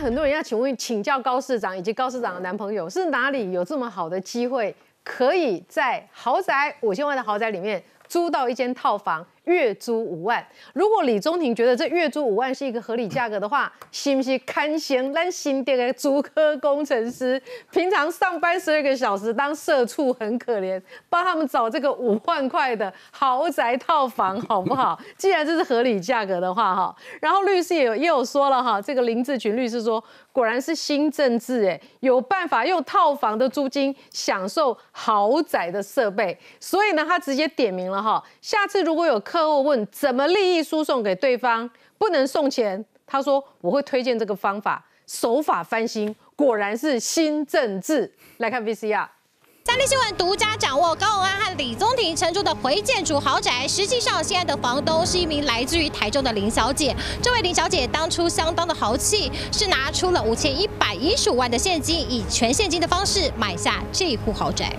很多人要请问请教高市长以及高市长的男朋友，是哪里有这么好的机会，可以在豪宅五千万的豪宅里面租到一间套房？月租五万，如果李宗廷觉得这月租五万是一个合理价格的话，是不是堪嫌咱新店的租科工程师平常上班十二个小时当社畜很可怜，帮他们找这个五万块的豪宅套房好不好？既然这是合理价格的话哈，然后律师也有也有说了哈，这个林志群律师说，果然是新政治哎，有办法用套房的租金享受豪宅的设备，所以呢，他直接点名了哈，下次如果有客。户问怎么利益输送给对方，不能送钱。他说我会推荐这个方法，手法翻新，果然是新政治。来看 VCR。三立新闻独家掌握高宏安和李宗廷承租的回建筑豪宅，实际上现在的房东是一名来自于台中的林小姐。这位林小姐当初相当的豪气，是拿出了五千一百一十五万的现金，以全现金的方式买下这户豪宅。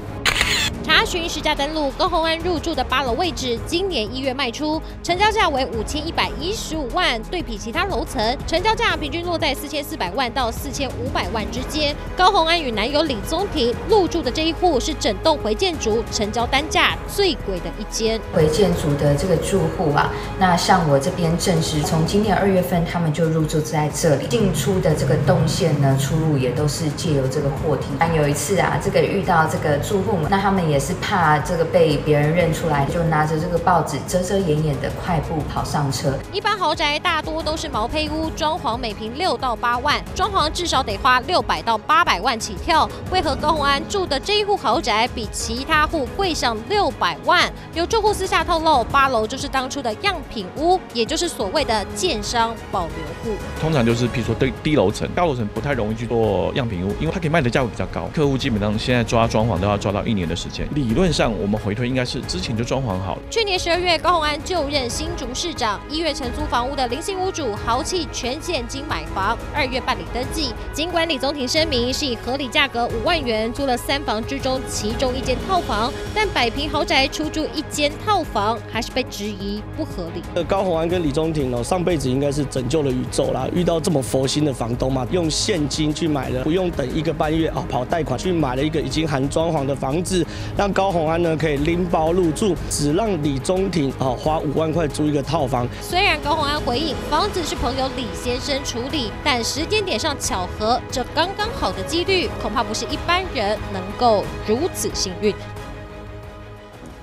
查询实价登录，高鸿安入住的八楼位置，今年一月卖出，成交价为五千一百一十五万。对比其他楼层，成交价平均落在四千四百万到四千五百万之间。高鸿安与男友李宗廷入住的这一户是整栋回建筑，成交单价最贵的一间。回建筑的这个住户啊，那像我这边证实，从今年二月份他们就入住在这里，进出的这个动线呢，出入也都是借由这个货梯。但有一次啊，这个遇到这个住户，那他们也是怕这个被别人认出来，就拿着这个报纸遮遮掩掩的快步跑上车。一般豪宅大多都是毛坯屋，装潢每平六到八万，装潢至少得花六百到八百万起跳。为何高宏安住的这一户豪宅比其他户贵上六百万？有住户私下透露，八楼就是当初的样品屋，也就是所谓的建商保留户。通常就是，比如说低低楼层、高楼层不太容易去做样品屋，因为它可以卖的价格比较高。客户基本上现在抓装潢都要抓到一年的时间。理论上，我们回推应该是之前就装潢好了。去年十二月，高鸿安就任新竹市长，一月承租房屋的零星屋主豪气全现金买房，二月办理登记。尽管李宗廷声明是以合理价格五万元租了三房之中其中一间套房，但百平豪宅出租一间套房还是被质疑不合理。呃，高鸿安跟李宗廷哦，上辈子应该是拯救了宇宙啦，遇到这么佛心的房东嘛，用现金去买了，不用等一个半月哦，跑贷款去买了一个已经含装潢的房子。让高宏安呢可以拎包入住，只让李宗廷啊花五万块租一个套房。虽然高宏安回应房子是朋友李先生处理，但时间点上巧合，这刚刚好的几率恐怕不是一般人能够如此幸运。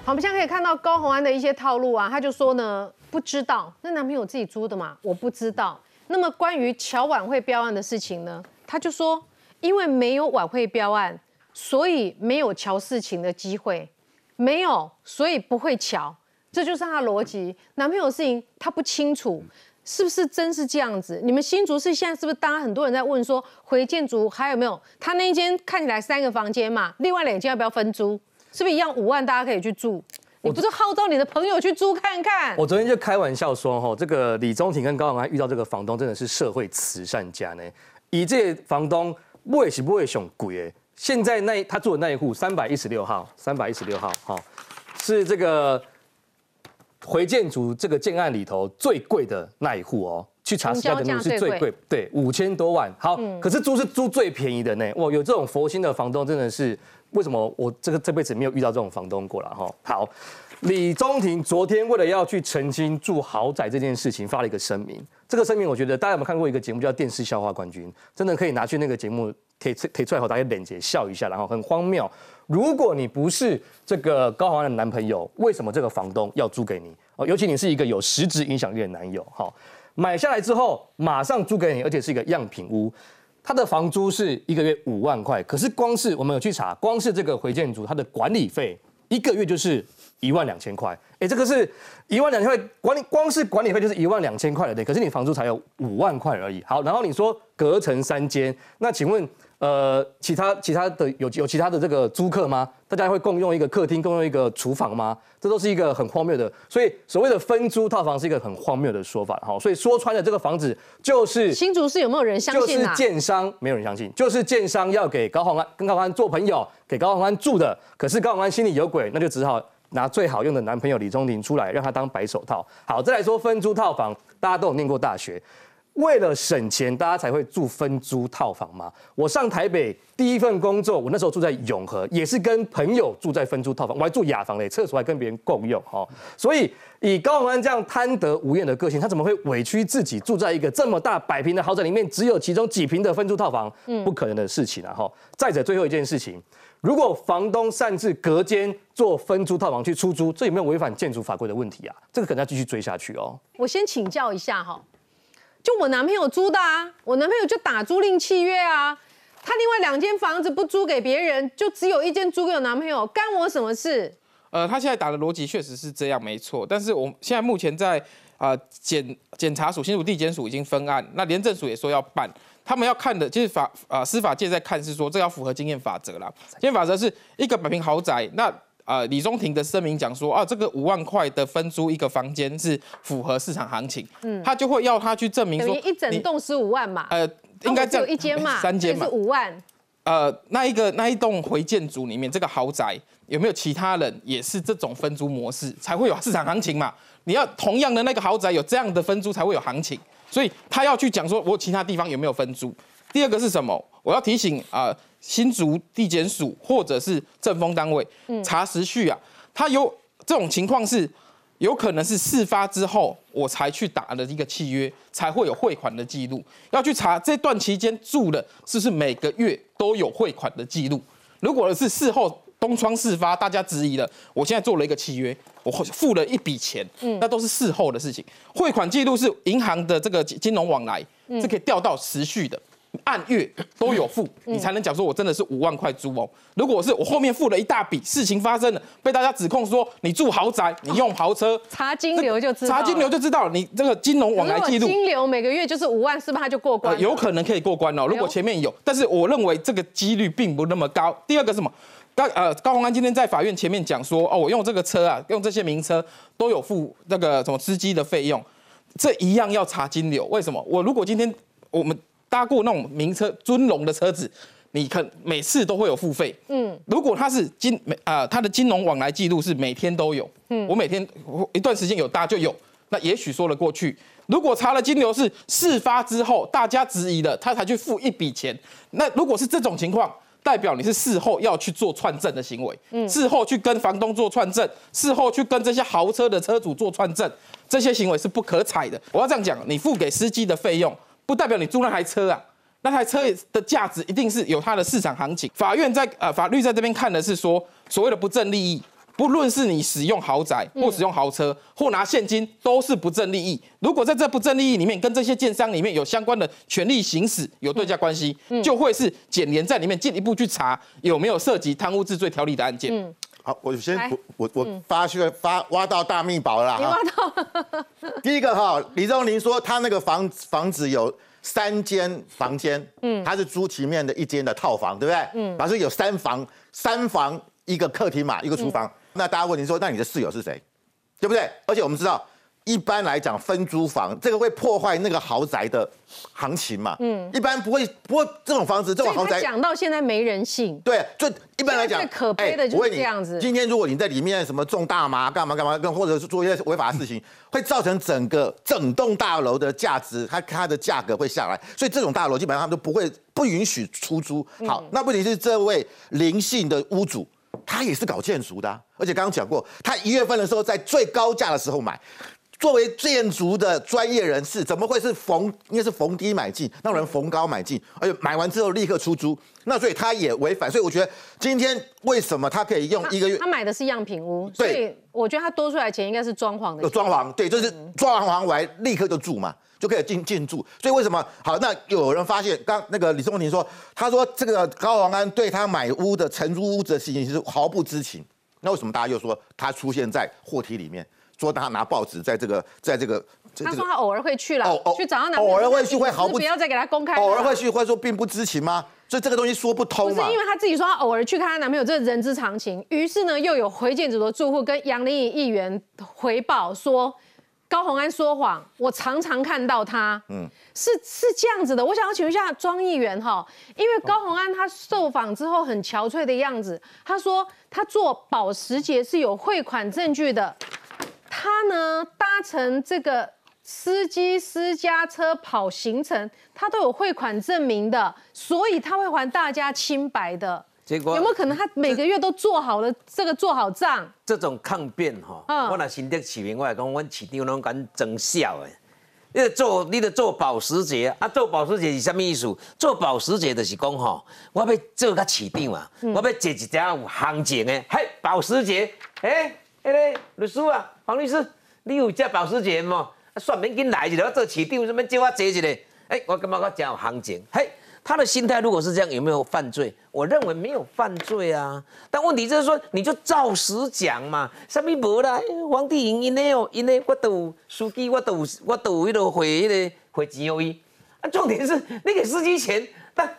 好，我们现在可以看到高宏安的一些套路啊，他就说呢不知道，那男朋友自己租的嘛，我不知道。那么关于乔晚会标案的事情呢，他就说因为没有晚会标案。所以没有瞧事情的机会，没有，所以不会瞧，这就是他的逻辑。男朋友的事情他不清楚，是不是真是这样子？你们新竹市现在是不是？大家很多人在问说，回建筑还有没有？他那一间看起来三个房间嘛，另外两间要不要分租？是不是一样五万大家可以去住？你不是号召你的朋友去租看看？我昨天就开玩笑说，哈，这个李宗廷跟高永安遇到这个房东真的是社会慈善家呢。以这房东不会是不会熊贵诶。现在那他住的那一户三百一十六号，三百一十六号，哈，是这个回建筑这个建案里头最贵的那一户哦。去查实价的路是最贵，对，五千多万。好，可是租是租最便宜的呢。哇，有这种佛心的房东真的是，为什么我这个这辈子没有遇到这种房东过了哈？好，李宗廷昨天为了要去澄清住豪宅这件事情，发了一个声明。这个声明我觉得大家有没有看过一个节目叫《电视笑话冠军》？真的可以拿去那个节目。贴贴出来后，大家脸姐笑一下，然后很荒谬。如果你不是这个高豪安的男朋友，为什么这个房东要租给你？哦，尤其你是一个有实质影响力的男友，哈，买下来之后马上租给你，而且是一个样品屋，他的房租是一个月五万块，可是光是我们有去查，光是这个回建筑它的管理费一个月就是一万两千块。哎，这个是一万两千块管理，光是管理费就是一万两千块的，可是你房租才有五万块而已。好，然后你说隔成三间，那请问？呃，其他其他的有有其他的这个租客吗？大家会共用一个客厅，共用一个厨房吗？这都是一个很荒谬的，所以所谓的分租套房是一个很荒谬的说法。好，所以说穿了这个房子就是新竹市有没有人相信就是建商没有人相信，就是建商要给高宏安跟高宏安做朋友，给高宏安住的。可是高宏安心里有鬼，那就只好拿最好用的男朋友李宗廷出来，让他当白手套。好，再来说分租套房，大家都有念过大学。为了省钱，大家才会住分租套房吗？我上台北第一份工作，我那时候住在永和，也是跟朋友住在分租套房，我还住雅房嘞，厕所还跟别人共用哦。所以以高宏安这样贪得无厌的个性，他怎么会委屈自己住在一个这么大百平的豪宅里面，只有其中几平的分租套房？不可能的事情啊！哈。再者，最后一件事情。如果房东擅自隔间做分租套房去出租，这有没有违反建筑法规的问题啊？这个可能要继续追下去哦。我先请教一下哈，就我男朋友租的啊，我男朋友就打租赁契约啊，他另外两间房子不租给别人，就只有一间租给我男朋友，干我什么事？呃，他现在打的逻辑确实是这样，没错。但是我现在目前在啊检检察署、新竹地检署已经分案，那廉政署也说要办。他们要看的，就是法啊，司法界在看是说，这要符合经验法则啦。经验法则是一个百平豪宅，那啊，李宗廷的声明讲说，啊，这个五万块的分租一个房间是符合市场行情，嗯，他就会要他去证明说，一整栋十五万嘛，呃，应该只有一间嘛，三间嘛，是五万。呃，那一个那一栋回建筑里面，这个豪宅有没有其他人也是这种分租模式，才会有市场行情嘛？你要同样的那个豪宅有这样的分租，才会有行情。所以他要去讲说，我其他地方有没有分租？第二个是什么？我要提醒啊，新竹地检署或者是政风单位查时序啊，他有这种情况是有可能是事发之后我才去打的一个契约，才会有汇款的记录。要去查这段期间住的是不是每个月都有汇款的记录？如果是事后。东窗事发，大家质疑了。我现在做了一个契约，我付了一笔钱，嗯，那都是事后的事情。汇款记录是银行的这个金融往来，是可以调到时序的，按月都有付，你才能讲说我真的是五万块租哦。如果是我后面付了一大笔，事情发生了，被大家指控说你住豪宅，你用豪车，查金流就知道，查金流就知道了。你这个金融往来记录，金流每个月就是五万，是不是他就过关？有可能可以过关哦。如果前面有，但是我认为这个几率并不那么高。第二个什么？高呃高鸿安今天在法院前面讲说，哦，我用这个车啊，用这些名车都有付那个什么司机的费用，这一样要查金流。为什么？我如果今天我们搭过那种名车尊龙的车子，你看每次都会有付费。嗯，如果他是金每啊，他的金融往来记录是每天都有，嗯，我每天一段时间有搭就有，那也许说得过去。如果查了金流是事发之后大家质疑了，他才去付一笔钱，那如果是这种情况。代表你是事后要去做串证的行为，嗯，事后去跟房东做串证，事后去跟这些豪车的车主做串证，这些行为是不可采的。我要这样讲，你付给司机的费用，不代表你租那台车啊，那台车的价值一定是有它的市场行情。法院在呃法律在这边看的是说，所谓的不正利益。不论是你使用豪宅或使用豪车或拿现金，都是不正利益。如果在这不正利益里面，跟这些建商里面有相关的权利行使有对价关系，就会是检联在里面进一步去查有没有涉及贪污治罪条例的案件。好，我先我我发现发挖到大秘宝了哈。挖到。第一个哈，李宗林说他那个房房子有三间房间，嗯，他是租前面的一间的套房，对不对？嗯，反正有三房，三房一个客厅嘛，一个厨房。那大家问你说，那你的室友是谁，对不对？而且我们知道，一般来讲分租房这个会破坏那个豪宅的行情嘛。嗯，一般不会，不过这种房子这种豪宅讲到现在没人性。对，就一般来讲，最可悲的就是这样子。今天如果你在里面什么种大麻干嘛干嘛，跟或者是做一些违法的事情，会造成整个整栋大楼的价值，它它的价格会下来。所以这种大楼基本上他们都不会不允许出租。好，那问题是这位灵性的屋主。他也是搞建筑的，而且刚刚讲过，他一月份的时候在最高价的时候买。作为建筑的专业人士，怎么会是逢应该是逢低买进，让人逢高买进，而且买完之后立刻出租？那所以他也违反。所以我觉得今天为什么他可以用一个月？他买的是样品屋，所以我觉得他多出来钱应该是装潢的。有装潢，对，就是装潢完立刻就住嘛，就可以进进驻。所以为什么好？那有人发现，刚那个李松廷说，他说这个高王安对他买屋的承租屋子的事情是毫不知情。那为什么大家又说他出现在货梯里面？说他拿报纸在这个，在这个，他说他偶尔会去了，去找他男朋友偶尔会去会毫不不要再给他公开，偶尔会去，或者说并不知情吗？所以这个东西说不通嘛。不是因为他自己说他偶尔去看他男朋友，这是人之常情。于是呢，又有回建组的住户跟杨林颖议员回报说，高鸿安说谎，我常常看到他，嗯，是是这样子的。我想要请问一下庄议员哈，因为高鸿安他受访之后很憔悴的样子，他说他做保时捷是有汇款证据的。他呢搭乘这个司机私家车跑行程，他都有汇款证明的，所以他会还大家清白的。结果有没有可能他每个月都做好了这个做好账？这种抗辩哈，嗯我若新竹市民，我来讲，阮市长拢敢装笑的。你得做，你得做保时捷啊！做保时捷是啥物意思？做保时捷就是讲吼，我要做甲市长啊，嗯我要坐一只有行情的，嘿，保时捷，嘿，迄个律师啊，黄律师，你有这保时捷吗？算免紧来一个，我做市长，什么叫我坐一个？哎，我感觉我真有行情，嘿。他的心态如果是这样，有没有犯罪？我认为没有犯罪啊。但问题就是说，你就照实讲嘛。什么无啦？皇帝赢因呢哦，因呢我都有司机，我都有我都有迄个汇迄个汇钱给伊。啊，重点是你给司机钱，但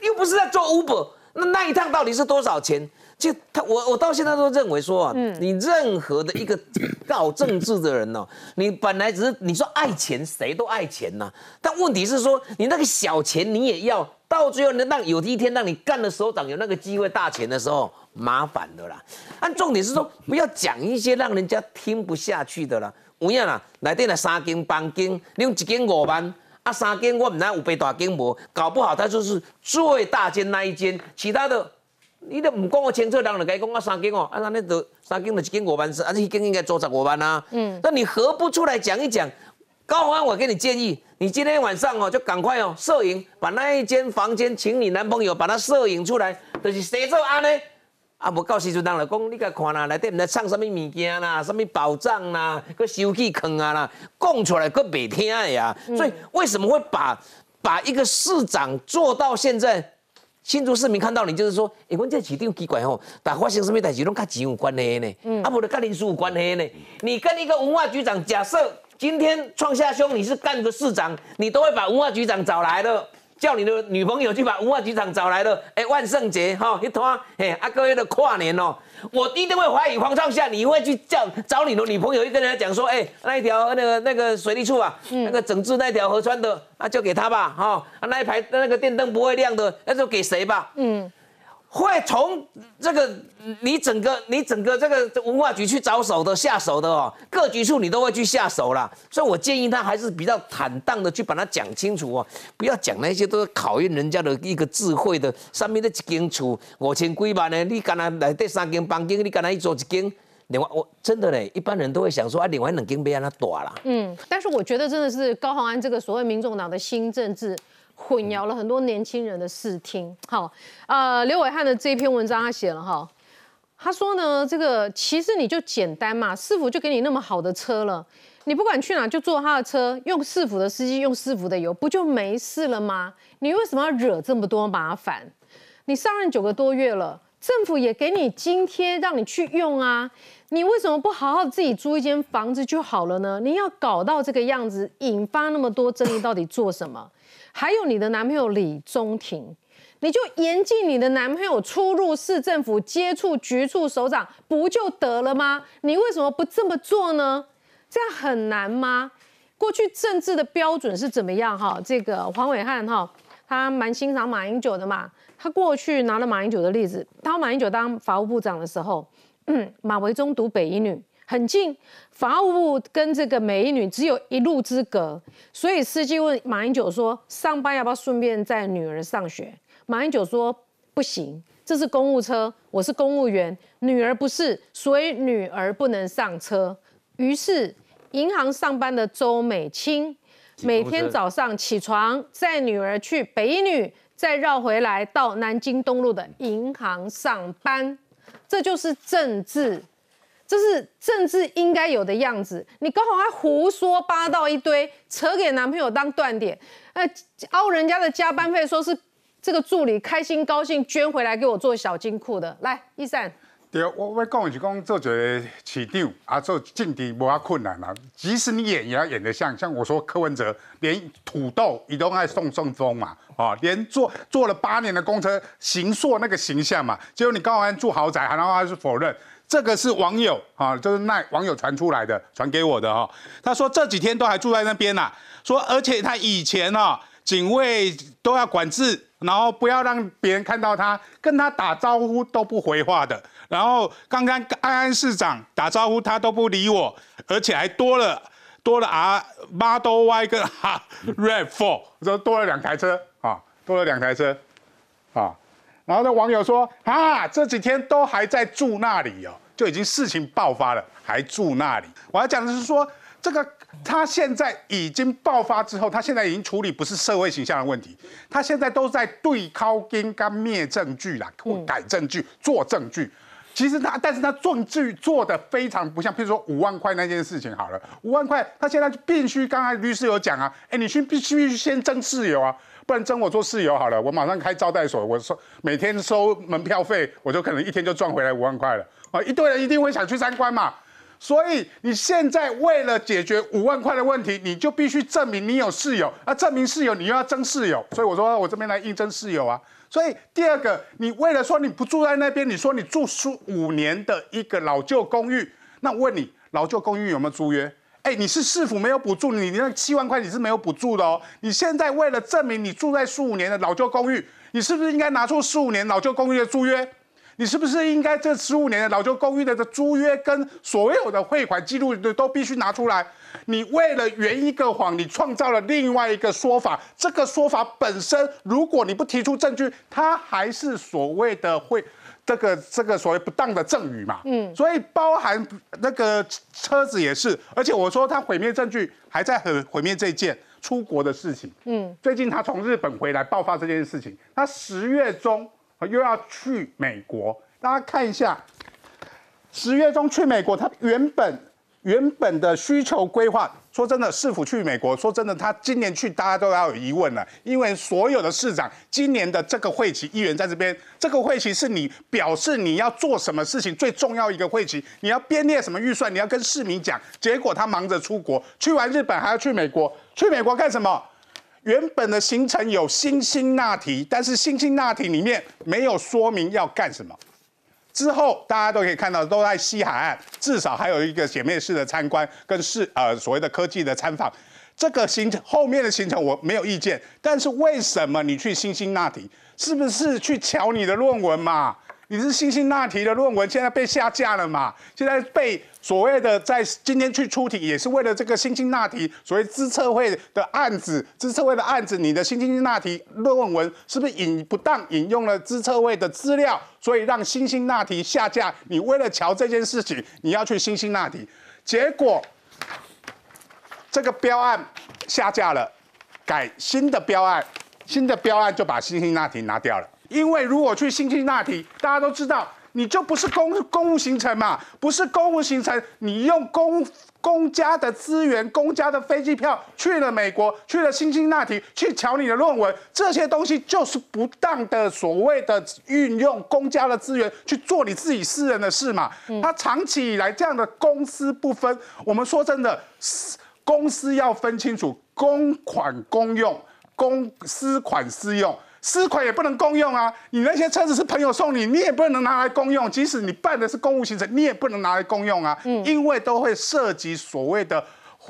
又不是在做 Uber，那那一趟到底是多少钱？就他，我我到现在都认为说啊，你任何的一个搞政治的人呢、你本来只是你说爱钱，谁都爱钱呐、但问题是说，你那个小钱你也要，到最后能让有一天让你干了首长有那个机会大钱的时候，麻烦的啦。按重点是说，不要讲一些让人家听不下去的啦。有影啦，内底来三间房间，你用一间五万。啊，三间我唔知有八大间无，搞不好他就是最大间那一间，其他的你都唔讲我清楚，人就该讲我三间哦，啊那那就三间就一间五万四，啊这一间应该做十五万啊。嗯，那你何不出来讲一讲？高宏安，我给你建议，你今天晚上哦就赶快哦摄影，把那一间房间请你男朋友把它摄影出来，就是谁做安呢？啊，无到时阵人来讲，你甲看啦，内底毋知藏什么物件啦，什么宝藏啦，搁收起坑啊啦，讲出来搁袂听的呀。所以为什么会把把一个市长做到现在？新竹市民看到你就是说，哎、阮这市长奇怪吼，但发生什么代志拢甲钱有关系呢？啊，无就跟林书有关系呢。你跟一个文化局长，假设今天创下兄你是干个市长，你都会把文化局长找来了。叫你的女朋友去把文化局长找来了，哎，万圣节哈，一拖，哎，啊，各位的跨年哦，我一定会怀疑黄创下，你会去叫找你的女朋友，去跟人家讲说，哎，那一条那个那个水利处啊，那个整治那条河川的，啊，就给他吧，哈、啊，那一排那个电灯不会亮的，那就给谁吧，嗯。会从这个你整个你整个这个文化局去着手的下手的哦，各局处你都会去下手啦，所以我建议他还是比较坦荡的去把它讲清楚哦，不要讲那些都是考验人家的一个智慧的，上面的一间厝五千几万呢，你干那来这三间房间，你干那一做一间，另外我真的嘞，一般人都会想说啊，另外两间要安那大啦，嗯，但是我觉得真的是高虹安这个所谓民众党的新政治。混淆了很多年轻人的视听。好，呃，刘伟汉的这篇文章他写了哈，他说呢，这个其实你就简单嘛，市府就给你那么好的车了，你不管去哪就坐他的车，用市府的司机，用市府的油，不就没事了吗？你为什么要惹这么多麻烦？你上任九个多月了，政府也给你津贴让你去用啊，你为什么不好好自己租一间房子就好了呢？你要搞到这个样子，引发那么多争议，到底做什么？还有你的男朋友李宗廷，你就严禁你的男朋友出入市政府接触局处首长，不就得了吗？你为什么不这么做呢？这样很难吗？过去政治的标准是怎么样？哈，这个黄伟汉哈，他蛮欣赏马英九的嘛。他过去拿了马英九的例子，当马英九当法务部长的时候，嗯，马维忠读北一女。很近，法务部跟这个美女只有一路之隔，所以司机问马英九说：“上班要不要顺便载女儿上学？”马英九说：“不行，这是公务车，我是公务员，女儿不是，所以女儿不能上车。”于是，银行上班的周美青每天早上起床载女儿去北一女，再绕回来到南京东路的银行上班，这就是政治。这是政治应该有的样子。你刚好还胡说八道一堆，扯给男朋友当断点，呃，凹人家的加班费，说是这个助理开心高兴捐回来给我做小金库的。来，一善，对，我我讲的是讲做一个市长啊，做政治无遐困难啊。即使你演也要演得像，像我说柯文哲连土豆你都爱送送风嘛，哦，连做做了八年的公车行硕那个形象嘛，结果你高安住豪宅，然后还是否认。这个是网友啊，就是那网友传出来的，传给我的哈、哦。他说这几天都还住在那边呐、啊，说而且他以前啊，警卫都要管制，然后不要让别人看到他，跟他打招呼都不回话的。然后刚刚安安市长打招呼他都不理我，而且还多了多了 R Model Y 跟 Red Four，说多了两台车啊，多了两台车。然后呢，网友说啊，这几天都还在住那里哦，就已经事情爆发了，还住那里。我要讲的是说，这个他现在已经爆发之后，他现在已经处理不是社会形象的问题，他现在都在对靠跟跟灭证据啦，或改证据、做证据。其实他，但是他证据做的非常不像，譬如说五万块那件事情好了，五万块他现在就必须，刚才律师有讲啊，哎，你去必须先争室友啊。不然争我做室友好了，我马上开招待所，我收每天收门票费，我就可能一天就赚回来五万块了啊！一堆人一定会想去参观嘛，所以你现在为了解决五万块的问题，你就必须证明你有室友，啊，证明室友你又要争室友，所以我说我这边来应征室友啊。所以第二个，你为了说你不住在那边，你说你住数五年的一个老旧公寓，那问你老旧公寓有没有租约？哎，你是市府没有补助你，你那七万块你是没有补助的哦。你现在为了证明你住在十五年的老旧公寓，你是不是应该拿出十五年老旧公寓的租约？你是不是应该这十五年的老旧公寓的的租约跟所有的汇款记录都必须拿出来？你为了圆一个谎，你创造了另外一个说法。这个说法本身，如果你不提出证据，它还是所谓的会。这个这个所谓不当的赠与嘛，嗯，所以包含那个车子也是，而且我说他毁灭证据还在毁毁灭这件出国的事情，嗯，最近他从日本回来爆发这件事情，他十月中又要去美国，大家看一下，十月中去美国，他原本原本的需求规划。说真的，市府去美国，说真的，他今年去，大家都要有疑问了，因为所有的市长今年的这个会期，议员在这边，这个会期是你表示你要做什么事情最重要一个会期，你要编列什么预算，你要跟市民讲，结果他忙着出国，去完日本还要去美国，去美国干什么？原本的行程有新兴那提，但是新兴那提里面没有说明要干什么。之后大家都可以看到，都在西海岸，至少还有一个姐妹式的参观跟是呃所谓的科技的参访。这个行程后面的行程我没有意见，但是为什么你去新辛那提？是不是去瞧你的论文嘛？你是辛辛那提的论文，现在被下架了嘛？现在被所谓的在今天去出题，也是为了这个辛辛那提所谓资策会的案子，资策会的案子，你的辛辛那提论文是不是引不当引用了资策会的资料，所以让辛辛那提下架？你为了瞧这件事情，你要去辛辛那提，结果这个标案下架了，改新的标案，新的标案就把辛辛那提拿掉了。因为如果去辛辛那提，大家都知道，你就不是公公务行程嘛，不是公务行程，你用公公家的资源、公家的飞机票去了美国，去了辛辛那提，去瞧你的论文，这些东西就是不当的所谓的运用公家的资源去做你自己私人的事嘛。他长期以来这样的公私不分，我们说真的，公司要分清楚，公款公用，公私款私用。私款也不能公用啊！你那些车子是朋友送你，你也不能拿来公用。即使你办的是公务行程，你也不能拿来公用啊！因为都会涉及所谓的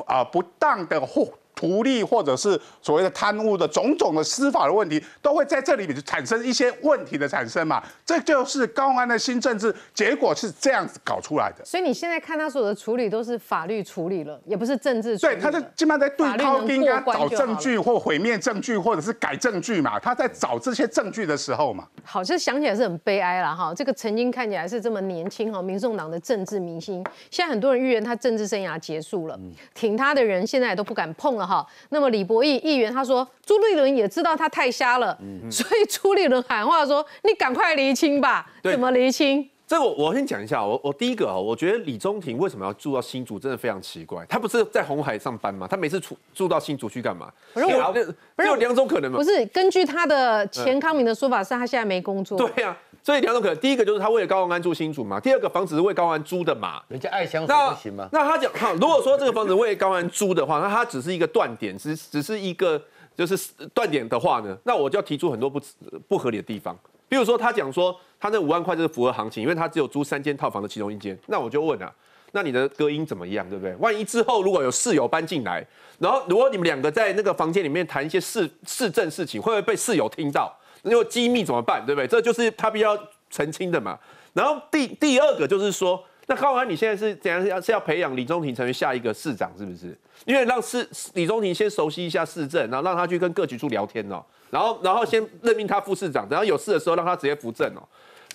啊不当的货。图利或者是所谓的贪污的种种的司法的问题，都会在这里面产生一些问题的产生嘛？这就是高安的新政治结果是这样子搞出来的。所以你现在看他所有的处理都是法律处理了，也不是政治。对，他就基本上在对高应该找证据或毁灭证据或者是改证据嘛？他在找这些证据的时候嘛？好，其实想起来是很悲哀了哈。这个曾经看起来是这么年轻哈，民众党的政治明星，现在很多人预言他政治生涯结束了，挺他的人现在都不敢碰了。哈，那么李博义议员他说，朱立伦也知道他太瞎了，所以朱立伦喊话说：“你赶快厘清吧。”怎么厘清？这我我先讲一下，我我第一个啊，我觉得李宗廷为什么要住到新竹，真的非常奇怪。他不是在红海上班吗？他每次住住到新竹去干嘛？不是我，不是有两种可能吗？不是，根据他的前康明的说法，是他现在没工作。对呀。所以两种可能，第一个就是他为了高安住新竹嘛，第二个房子是为高安租的嘛，人家爱相处不行吗？那他讲哈，如果说这个房子为高安租的话，那他只是一个断点，只只是一个就是断点的话呢，那我就要提出很多不不合理的地方。比如说他讲说他那五万块就是符合行情，因为他只有租三间套房的其中一间，那我就问啊，那你的隔音怎么样，对不对？万一之后如果有室友搬进来，然后如果你们两个在那个房间里面谈一些市市政事情，会不会被室友听到？因为机密怎么办，对不对？这就是他必要澄清的嘛。然后第第二个就是说，那高安你现在是怎样？是要是要培养李宗廷成为下一个市长，是不是？因为让市李宗廷先熟悉一下市政，然后让他去跟各局处聊天哦，然后然后先任命他副市长，然后有事的时候让他直接扶正哦。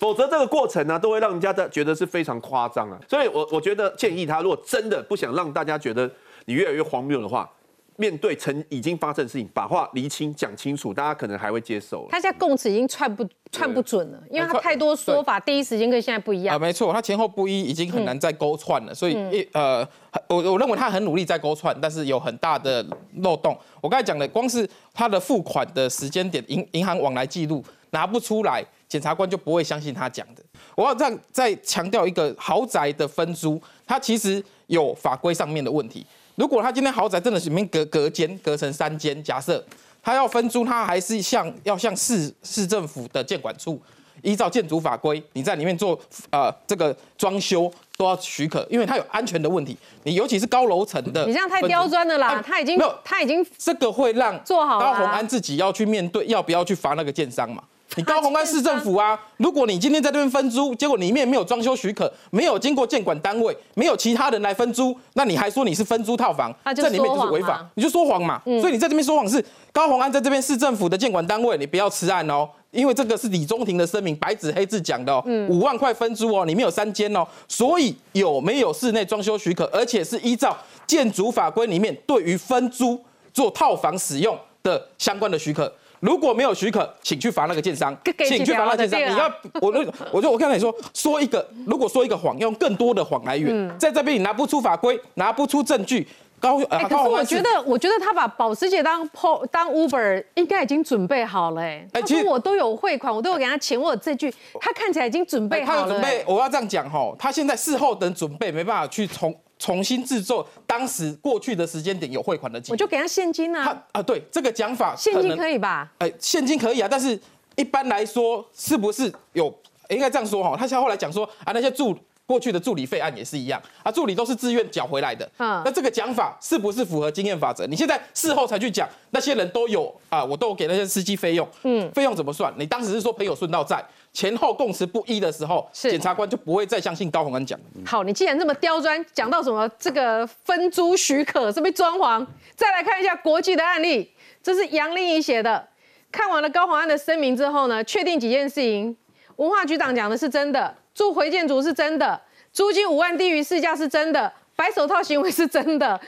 否则这个过程呢，都会让人家的觉得是非常夸张啊。所以我我觉得建议他，如果真的不想让大家觉得你越来越荒谬的话，面对曾已经发生的事情，把话厘清讲清楚，大家可能还会接受。他现在供词已经串不串不准了，因为他太多说法，第一时间跟现在不一样。啊，没错，他前后不一，已经很难再勾串了。所以一呃，我我认为他很努力在勾串，但是有很大的漏洞。我刚才讲的，光是他的付款的时间点，银银行往来记录拿不出来，检察官就不会相信他讲的。我要再再强调一个豪宅的分租，它其实有法规上面的问题。如果他今天豪宅真的是里面隔隔间隔成三间，假设他要分租，他还是向要向市市政府的建管处依照建筑法规，你在里面做呃这个装修都要许可，因为它有安全的问题。你尤其是高楼层的，你这样太刁钻了啦！他已经没有，他已经这个会让做好高鸿安自己要去面对，要不要去罚那个建商嘛？你高鸿安市政府啊，如果你今天在这边分租，结果里面没有装修许可，没有经过监管单位，没有其他人来分租，那你还说你是分租套房，这里面就是违法，你就说谎嘛。所以你在这边说谎是高鸿安在这边市政府的监管单位，你不要吃案哦，因为这个是李中庭的声明，白纸黑字讲的哦，五万块分租哦，里面有三间哦，所以有没有室内装修许可，而且是依照建筑法规里面对于分租做套房使用的相关的许可。如果没有许可，请去罚那个建商，请去罚那个建商。你要我，我就我刚才说说一个，如果说一个谎，用更多的谎来圆，在这边你拿不出法规，拿不出证据，高呃，可是我觉得，我觉得他把保时捷当 PO 当 Uber，应该已经准备好了。哎，其实我都有汇款，我都有给他钱，我有这句，他看起来已经准备好了。准备，我要这样讲哈，他现在事后等准备，没办法去重。重新制作当时过去的时间点有汇款的记录，我就给他现金啊。啊，对，这个讲法，现金可以吧？哎，现金可以啊，但是一般来说，是不是有应该这样说哈？他像后来讲说啊，那些助过去的助理费案也是一样啊，助理都是自愿缴回来的。嗯，那这个讲法是不是符合经验法则？你现在事后才去讲，那些人都有啊，我都有给那些司机费用。嗯，费用怎么算？你当时是说朋友顺道在。前后供词不一的时候，检察官就不会再相信高宏安讲。好，你既然这么刁钻，讲到什么这个分租许可，是不是装潢？再来看一下国际的案例，这是杨丽仪写的。看完了高鸿安的声明之后呢，确定几件事情：文化局长讲的是真的，住回建筑是真的，租金五万低于市价是真的，白手套行为是真的。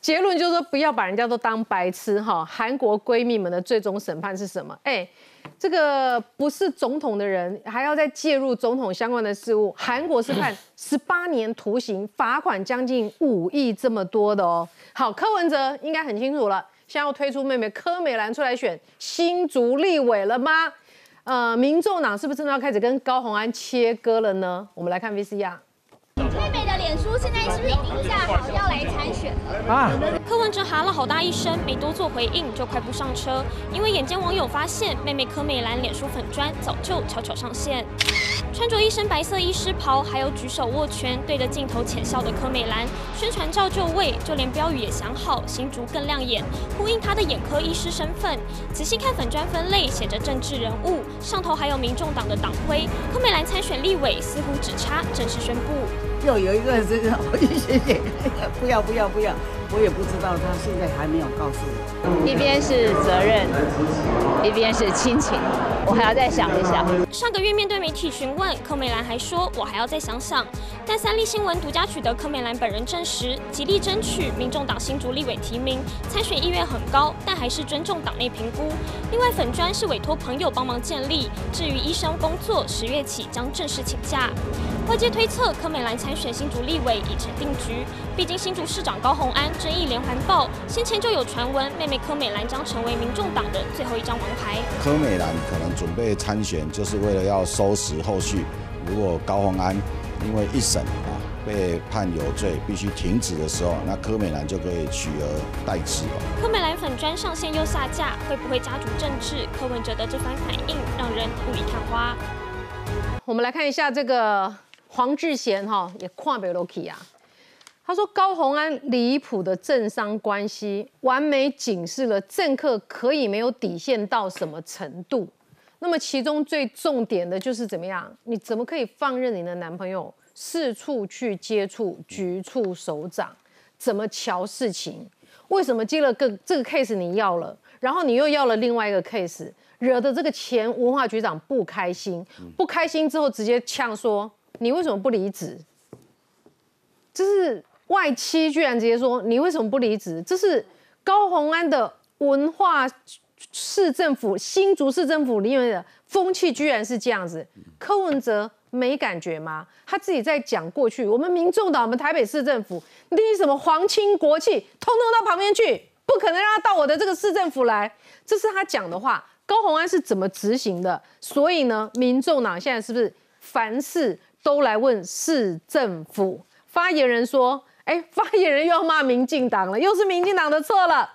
结论就是说，不要把人家都当白痴哈。韩国闺蜜们的最终审判是什么？哎。这个不是总统的人，还要再介入总统相关的事务。韩国是判 十八年徒刑，罚款将近五亿这么多的哦。好，柯文哲应该很清楚了，现在要推出妹妹柯美兰出来选新竹立委了吗？呃，民众党是不是真的要开始跟高虹安切割了呢？我们来看 VCR。脸书现在是不是已经架好要来参选了？啊！柯文哲哈了好大一声，没多做回应就快步上车，因为眼尖网友发现妹妹柯美兰脸书粉砖早就悄悄上线。穿着一身白色医师袍，还有举手握拳对着镜头浅笑的柯美兰，宣传照就位，就连标语也想好，新竹更亮眼，呼应她的眼科医师身份。仔细看粉砖分类，写着政治人物，上头还有民众党的党徽。柯美兰参选立委，似乎只差正式宣布。又有一个这个，我 就谢谢，不要不要不要，我也不知道，他现在还没有告诉我。一边是责任，一边是亲情，我还要再想一想。上个月面对媒体询问，柯美兰还说，我还要再想想。但三立新闻独家取得柯美兰本人证实，极力争取民众党新竹立委提名，参选意愿很高，但还是尊重党内评估。另外，粉砖是委托朋友帮忙建立。至于医生工作，十月起将正式请假。外界推测，柯美兰参选新竹立委已成定局。毕竟新竹市长高虹安争议连环爆，先前就有传闻，妹妹柯美兰将成为民众党的最后一张王牌。柯美兰可能准备参选，就是为了要收拾后续。如果高虹安因为一审啊被判有罪，必须停止的时候，那柯美兰就可以取而代之了。柯美兰粉砖上线又下架，会不会家族政治？柯文哲的这番反应让人雾里看花。我们来看一下这个。黄志贤哈也跨北 Loki 啊，他说高鸿安离谱的政商关系，完美警示了政客可以没有底线到什么程度。那么其中最重点的就是怎么样？你怎么可以放任你的男朋友四处去接触局处首长，怎么瞧事情？为什么接了个这个 case 你要了，然后你又要了另外一个 case，惹得这个前文化局长不开心，不开心之后直接呛说你为什么不离职？这是外戚居然直接说你为什么不离职？这是高鸿安的文化市政府新竹市政府里面的风气居然是这样子。柯文哲没感觉吗？他自己在讲过去，我们民众党，我们台北市政府立什么皇亲国戚，通通到旁边去，不可能让他到我的这个市政府来。这是他讲的话。高鸿安是怎么执行的？所以呢，民众党现在是不是凡事都来问市政府？发言人说：“哎，发言人又要骂民进党了，又是民进党的错了。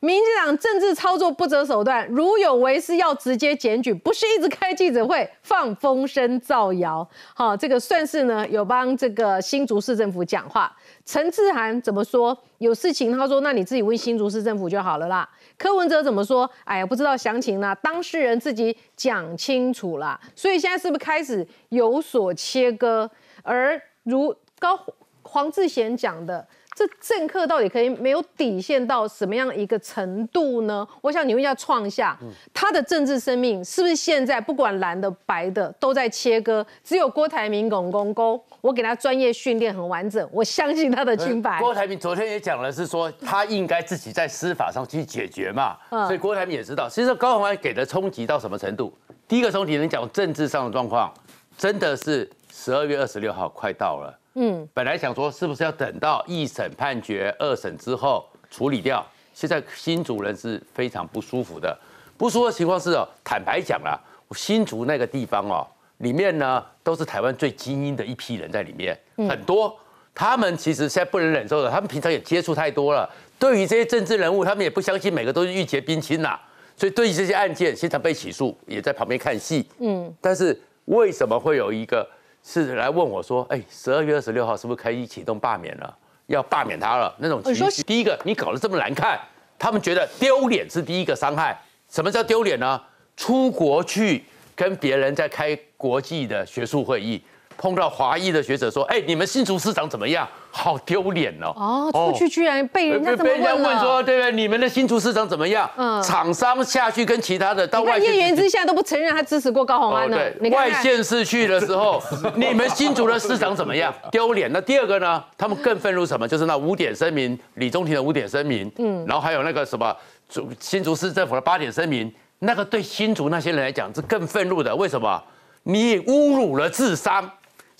民进党政治操作不择手段，如有违事要直接检举，不是一直开记者会放风声造谣。好，这个算是呢有帮这个新竹市政府讲话。陈志涵怎么说？有事情他说，那你自己问新竹市政府就好了啦。柯文哲怎么说？哎呀，不知道详情呢，当事人自己讲清楚啦。所以现在是不是开始有所切割？而如高黄志贤讲的，这政客到底可以没有底线到什么样一个程度呢？我想你问一下创下，他的政治生命是不是现在不管蓝的白的都在切割？只有郭台铭拱拱沟，我给他专业训练很完整，我相信他的清白。郭台铭昨天也讲了，是说他应该自己在司法上去解决嘛，所以郭台铭也知道，其实高虹安给的冲击到什么程度？第一个冲击，能讲政治上的状况，真的是十二月二十六号快到了。嗯，本来想说是不是要等到一审判决、二审之后处理掉？现在新竹人是非常不舒服的，不舒服的情况是哦，坦白讲啦，新竹那个地方哦，里面呢都是台湾最精英的一批人在里面，很多他们其实现在不能忍受的，他们平常也接触太多了，对于这些政治人物，他们也不相信每个都是玉洁冰清呐，所以对于这些案件，现场被起诉，也在旁边看戏。嗯，但是为什么会有一个？是来问我说：“哎，十二月二十六号是不是可以启动罢免了？要罢免他了？那种情绪，第一个，你搞得这么难看，他们觉得丢脸是第一个伤害。什么叫丢脸呢？出国去跟别人在开国际的学术会议。”碰到华裔的学者说：“哎，你们新竹市长怎么样？好丢脸哦！哦，出去居然被人家被人家问说，对不对？你们的新竹市长怎么样？嗯，厂商下去跟其他的到外叶元之现在都不承认他支持过高鸿安呢。对，外县市去的时候，你们新竹的市长怎么样？丢脸。那第二个呢？他们更愤怒什么？就是那五点声明，李中庭的五点声明，嗯，然后还有那个什么新竹市政府的八点声明，那个对新竹那些人来讲是更愤怒的。为什么？你侮辱了智商。”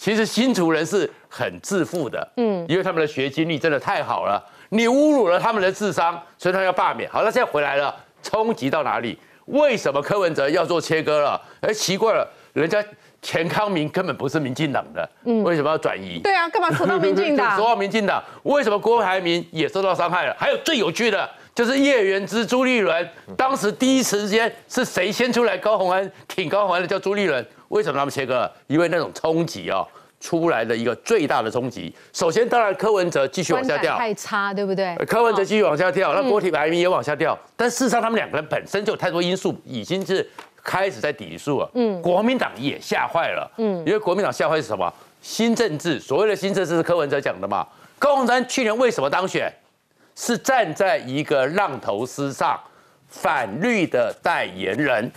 其实新竹人是很自负的，嗯，因为他们的学经历真的太好了。你侮辱了他们的智商，所以他要罢免。好，那现在回来了，冲击到哪里？为什么柯文哲要做切割了？哎，奇怪了，人家钱康明根本不是民进党的，嗯，为什么要转移？对啊，干嘛扯到民进党？扯到民进党，为什么郭台铭也受到伤害了？还有最有趣的就是叶元之、朱立伦，当时第一时间是谁先出来？高鸿安挺高鸿安的叫朱立伦。为什么他们切割？因为那种冲击哦，出来的一个最大的冲击。首先，当然柯文哲继续往下掉，太差，对不对？柯文哲继续往下掉，那郭体白明也往下掉。但事实上，他们两个人本身就有太多因素，已经是开始在抵触了。嗯，国民党也吓坏了。嗯，因为国民党吓坏是什么？新政治，所谓的新政治是柯文哲讲的嘛？高鸿山去年为什么当选？是站在一个浪头之上，反绿的代言人。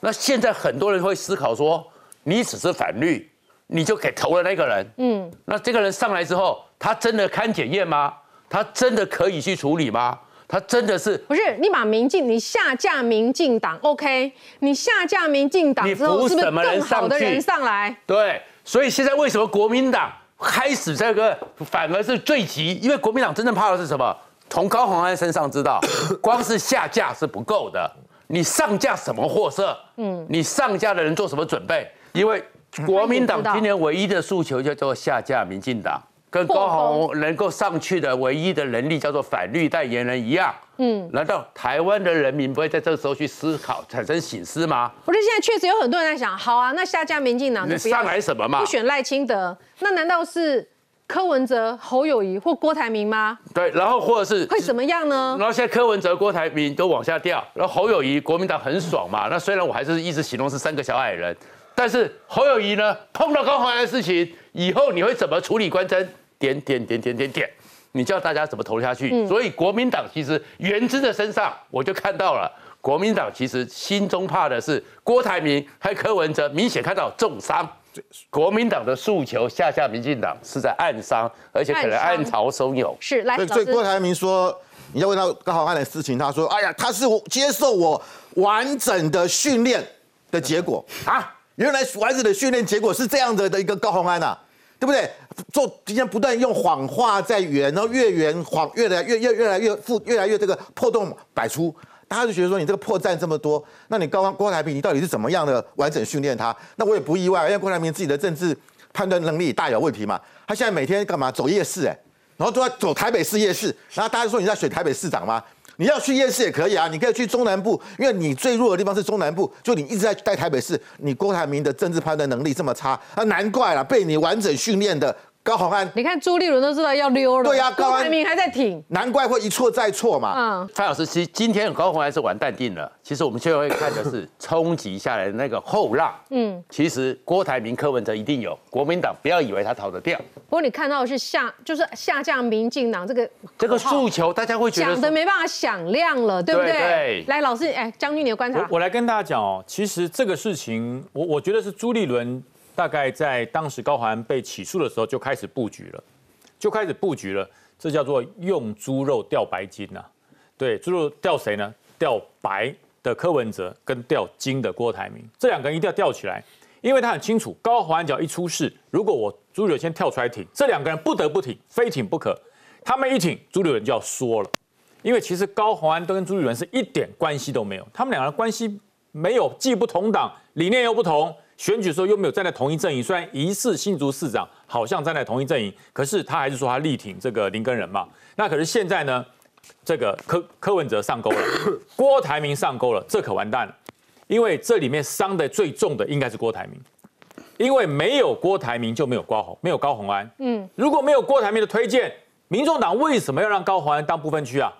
那现在很多人会思考说。你只是反绿，你就给投了那个人。嗯，那这个人上来之后，他真的堪检验吗？他真的可以去处理吗？他真的是不是？你把民进，你下架民进党，OK？你下架民进党之后，是不是更好的人上来？对，所以现在为什么国民党开始这个反而是最急？因为国民党真正怕的是什么？从高鸿安身上知道，光是下架是不够的，你上架什么货色？嗯，你上架的人做什么准备？因为国民党今年唯一的诉求叫做下架民进党，跟高虹能够上去的唯一的能力叫做反绿代言人一样。嗯，难道台湾的人民不会在这个时候去思考、产生醒思吗？不是，现在确实有很多人在想，好啊，那下架民进党，你上来什么嘛？不选赖清德，那难道是柯文哲、侯友谊或郭台铭吗？对，然后或者是会怎么样呢？然后现在柯文哲、郭台铭都往下掉，然后侯友谊国民党很爽嘛？那虽然我还是一直形容是三个小矮人。但是侯友谊呢，碰到高虹安的事情以后，你会怎么处理关真？点点点点点点，你叫大家怎么投下去？嗯所以国民党其实原之的身上，我就看到了。国民党其实心中怕的是郭台铭还有柯文哲，明显看到重伤。国民党的诉求下下民进党是在暗伤，而且可能暗潮汹涌。是来，所以所以郭台铭说，你要问到高浩安的事情，他说：“哎呀，他是我接受我完整的训练的结果啊，原来完整的训练结果是这样的的一个高洪安呐、对不对？做今天不断用谎话在圆，然后越圆谎越来越越越来越复越来越这个破洞百出。”大家就觉得说你这个破绽这么多，那你高郭台铭你到底是怎么样的完整训练他？那我也不意外，因为郭台铭自己的政治判断能力大有问题嘛。他现在每天干嘛走夜市哎、然后都要走台北市夜市，然后大家说你在选台北市长吗？你要去夜市也可以啊，你可以去中南部，因为你最弱的地方是中南部，就你一直在带台北市，你郭台铭的政治判断能力这么差，啊，难怪了，被你完整训练的高鸿安，你看朱立伦都知道要溜了，对呀高安郭台铭还在挺，难怪会一错再错嘛。嗯，范老师，其实今天高虹安是完蛋定了。其实我们现在会看的是 冲击下来的那个后浪。嗯，其实郭台铭、柯文哲一定有，国民党不要以为他逃得掉。不过你看到的是下，就是下降民进党这个这个诉求，大家会觉得讲的没办法响亮了，对不对？对对来，老师，哎，将军你的观察我，我来跟大家讲哦，其实这个事情，我我觉得是朱立伦大概在当时高环被起诉的时候就开始布局了，就开始布局了，这叫做用猪肉钓白金呐、对，猪肉钓谁呢？钓白的柯文哲跟钓金的郭台铭，这两个人一定要吊起来，因为他很清楚，高环只要一出事，如果我朱立伦先跳出来挺，这两个人不得不挺，非挺不可。他们一挺，朱立伦就要缩了。因为其实高虹安都跟朱立伦是一点关系都没有，他们两个人关系没有，既不同党，理念又不同，选举的时候又没有站在同一阵营。虽然疑似新竹市长好像站在同一阵营，可是他还是说他力挺这个林根人嘛。那可是现在呢，这个柯柯文哲上钩了，郭台铭上钩了，这可完蛋了，因为这里面伤的最重的应该是郭台铭，因为没有郭台铭就没有高红，没有高红安。嗯，如果没有郭台铭的推荐，民众党为什么要让高红安当不分区啊？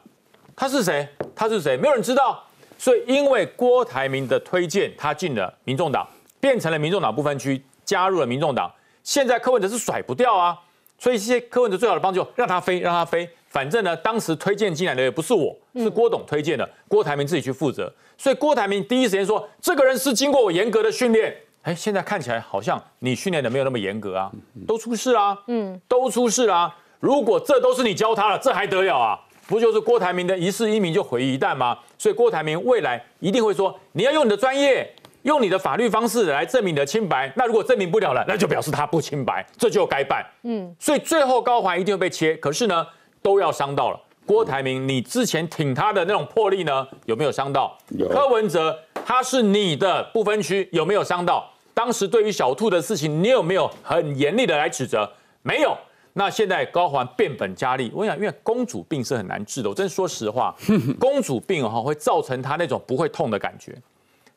他是谁？他是谁？没有人知道。所以因为郭台铭的推荐，他进了民众党，变成了民众党不分区，加入了民众党。现在柯文哲是甩不掉啊，所以这些柯文哲最好的帮助让他飞，让他飞。反正呢，当时推荐进来的也不是我，是郭董推荐的，郭台铭自己去负责。所以郭台铭第一时间说，这个人是经过我严格的训练。哎，现在看起来好像你训练的没有那么严格啊，都出事啊，嗯，都出事啊、如果这都是你教他了，这还得了啊？不就是郭台铭的一世英名就毁于一旦吗？所以郭台铭未来一定会说，你要用你的专业，用你的法律方式来证明你的清白。那如果证明不了了，那就表示他不清白，这就该办。嗯，所以最后高环一定会被切，可是呢，都要伤到了。郭台铭，你之前挺他的那种魄力呢，有没有伤到？柯文哲，他是你的不分区，有没有伤到？当时对于小兔的事情，你有没有很严厉的来指责？没有。那现在高环变本加厉，我想，因为公主病是很难治的。我真说实话，公主病哈会造成她那种不会痛的感觉。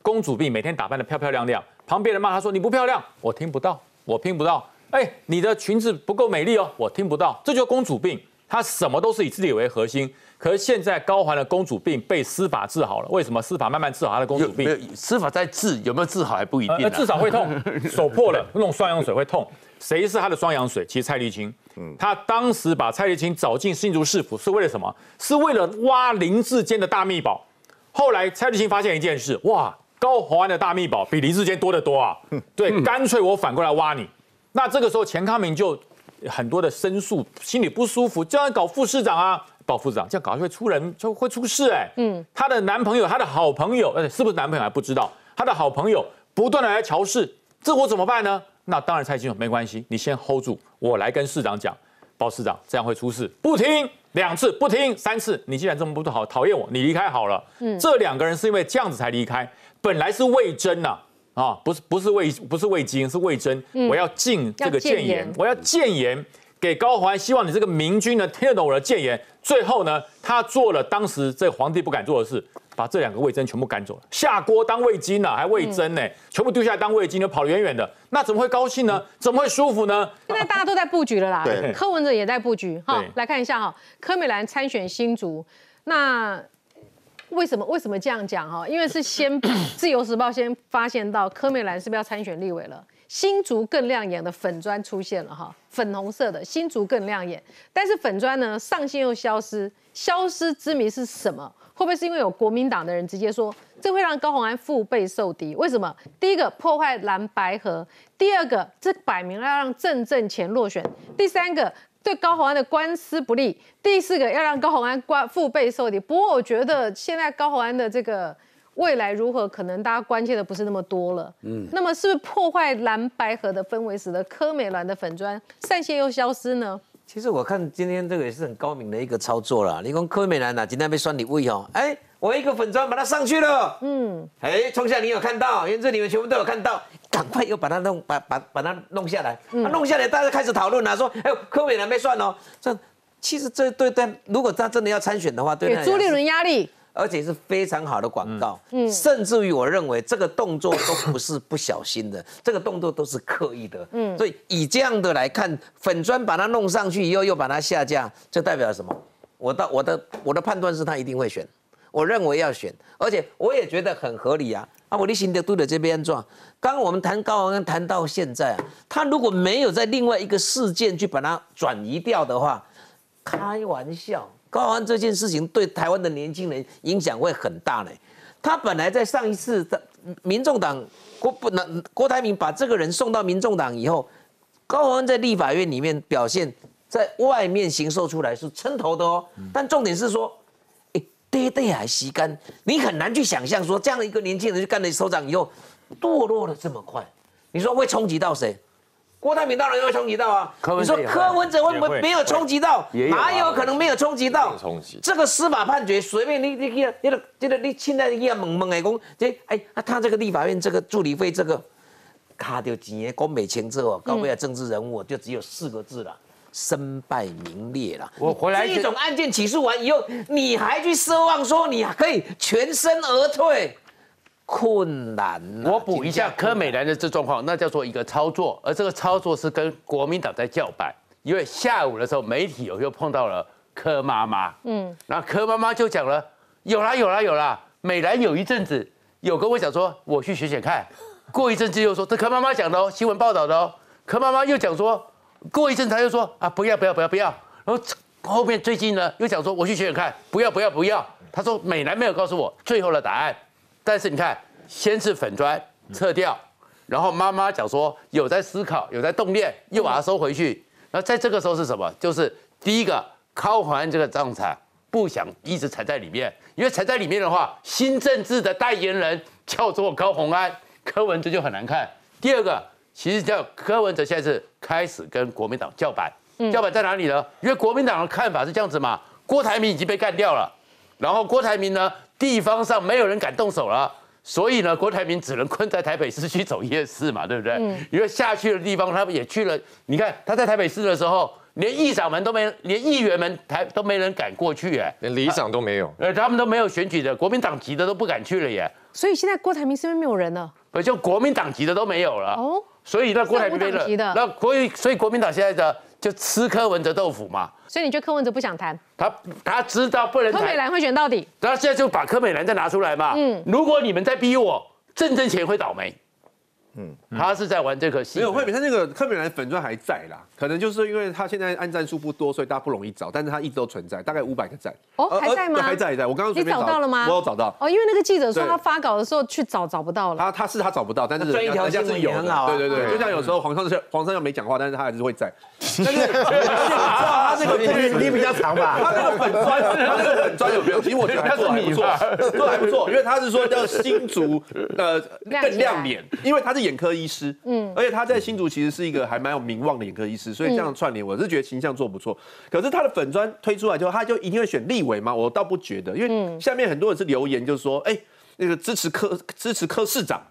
公主病每天打扮的漂漂亮亮，旁边人骂她说你不漂亮，我听不到，我听不到。哎，你的裙子不够美丽哦，我听不到。这就是公主病，她什么都是以自己为核心。可是现在高环的公主病被司法治好了，为什么司法慢慢治好她的公主病？有司法在治，有没有治好还不一定、啊呃，至少会痛，手破了，那种双氧水会痛。谁是他的双氧水？其实蔡立青，他当时把蔡立青找进新竹市府是为了什么？是为了挖林志坚的大秘宝。后来蔡立青发现一件事，哇，高虹安的大秘宝比林志坚多得多啊！对，干脆我反过来挖你。那这个时候钱康明就很多的申诉，心里不舒服，就要搞副市长啊，报副市长，这样搞会出人，就会出事哎、嗯，她的男朋友，她的好朋友，呃，是不是男朋友还不知道，她的好朋友不断的来瞧事，这我怎么办呢？那当然蔡清楚没关系，你先 hold 住，我来跟市长讲，包市长这样会出事，不听两次，不听三次，你既然这么不好讨厌我，你离开好了。嗯。这两个人是因为这样子才离开，本来是魏征呐、啊，不是不是魏不是魏京，是魏征，嗯我要进这个要谏言言，我要谏言给高环，希望你这个明君呢听得懂我的谏言。最后呢，他做了当时这皇帝不敢做的事，把这两个魏征全部赶走了，下锅当魏京了，还魏征呢，全部丢下来当魏京，就跑得远远的，那怎么会高兴呢？怎么会舒服呢？现在大家都在布局了啦对，柯文哲也在布局哈对。来看一下哈，柯美兰参选新竹，那为什么为什么这样讲哈？因为是先 自由时报先发现到柯美兰是不是要参选立委了？新竹更亮眼的粉砖出现了哈，粉红色的新竹更亮眼，但是粉砖呢上线又消失，消失之谜是什么？会不会是因为有国民党的人直接说这会让高虹安腹背受敌？为什么？第一个破坏蓝白河，第二个这摆明了要让郑正前落选，第三个对高虹安的官司不利，第四个要让高虹安官腹背受敌。不过我觉得现在高虹安的这个。未来如何？可能大家关切的不是那么多了。嗯，那么是不是破坏蓝白河的氛围，使得柯美兰的粉砖散线又消失呢？其实我看今天这个也是很高明的一个操作了。你讲柯美兰呐，今天被酸你位哦，哎，我一个粉砖把它上去了。嗯，哎，冲下你有看到？因为这你们全部都有看到，赶快又把它弄把把把它弄下来。嗯，弄下来，大家开始讨论了，说哎，柯美兰没算哦。这其实这对对，如果他真的要参选的话，对朱立伦压力。而且是非常好的广告，嗯，甚至于我认为这个动作都不是不小心的，这个动作都是刻意的，嗯，所以以这样的来看，粉砖把它弄上去以后又把它下架，这代表什么？我的我的我的判断是他一定会选，我认为要选，而且我也觉得很合理啊。啊，我的心得都在这边转。刚刚我们谈高安谈到现在啊，他如果没有在另外一个事件去把它转移掉的话，开玩笑。高安这件事情对台湾的年轻人影响会很大呢。他本来在上一次的民众党郭不能郭台铭把这个人送到民众党以后，高安在立法院里面表现，在外面行受出来是撑头的哦。但重点是说，哎，爹爹还吸干，你很难去想象说这样的一个年轻人去干了首长以后，堕落的这么快，你说会冲击到谁？郭台铭当然会冲击到啊！你说柯文哲会不会没有冲击到？哪有可能没有冲击到？这个司法判决随便你你你你这个你现在你要懵懵的讲，这哎啊他这个立法院这个助理费这个卡掉钱的光美清之后，高位的政治人物就只有四个字了：身败名裂了。我回来这种案件起诉完以后，你还去奢望说你可以全身而退？困难。我补一下柯美兰的这状况，那叫做一个操作，而这个操作是跟国民党在叫板。因为下午的时候，媒体有又碰到了柯妈妈，嗯，然后柯妈妈就讲了，有啦有啦有啦，美兰有一阵子有跟我讲说，我去选选看，过一阵子又说，这柯妈妈讲的哦，新闻报道的哦，柯妈妈又讲说，过一阵他又说啊不要不要不要不要，然后后面最近呢又讲说我去选选看，不要不要不要，他说美兰没有告诉我最后的答案。但是你看，先是粉砖撤掉，然后妈妈讲说有在思考，有在动念，又把它收回去。那在这个时候是什么？就是第一个，靠还这个账产不想一直踩在里面，因为踩在里面的话，新政治的代言人叫做高鸿安，柯文哲就很难看。第二个，其实叫柯文哲现在是开始跟国民党叫板，叫板在哪里呢？因为国民党的看法是这样子嘛，郭台铭已经被干掉了，然后郭台铭呢？地方上没有人敢动手了，所以呢，郭台铭只能困在台北市区走夜市嘛，对不对？嗯。因为下去的地方，他们也去了。你看他在台北市的时候，连议长们都没，连议员们台都没人敢过去，哎，连里长都没有。呃，他们都没有选举的，国民党籍的都不敢去了耶。所以现在郭台铭身边没有人了。不就国民党籍的都没有了。哦。所以那郭台铭没了，那国所以国民党现在的就吃柯文哲豆腐嘛。所以你觉得柯文哲不想谈？他他知道不能谈。柯美兰会选到底。他现在就把柯美兰再拿出来嘛。嗯。如果你们再逼我，郑正前会倒霉。嗯，他是在玩这个戏。没有，惠美他那个柯美兰粉钻还在啦，可能就是因为他现在按赞数不多，所以大家不容易找，但是他一直都存在，大概五百个赞。哦，还在吗？还在，还在。我刚刚你找到了吗？我有找到。哦，因为那个记者说他发稿的时候去找找不到了。他他是他找不到，但是人家是有的。对对对，就像有时候皇上是皇上要没讲话，但是他还是会在。但是他那个你比较长吧？他那个粉砖，他那个粉砖有没有？其实我觉得还不错，做还不错，因为他是说叫新竹呃更亮眼，因为他是眼科医师。嗯，而且他在新竹其实是一个还蛮有名望的眼科医师，所以这样串联，我是觉得形象做不错。可是他的粉砖推出来之后，他就一定会选立委吗？我倒不觉得，因为下面很多人是留言，就是说，哎，那个支持科支持科市长，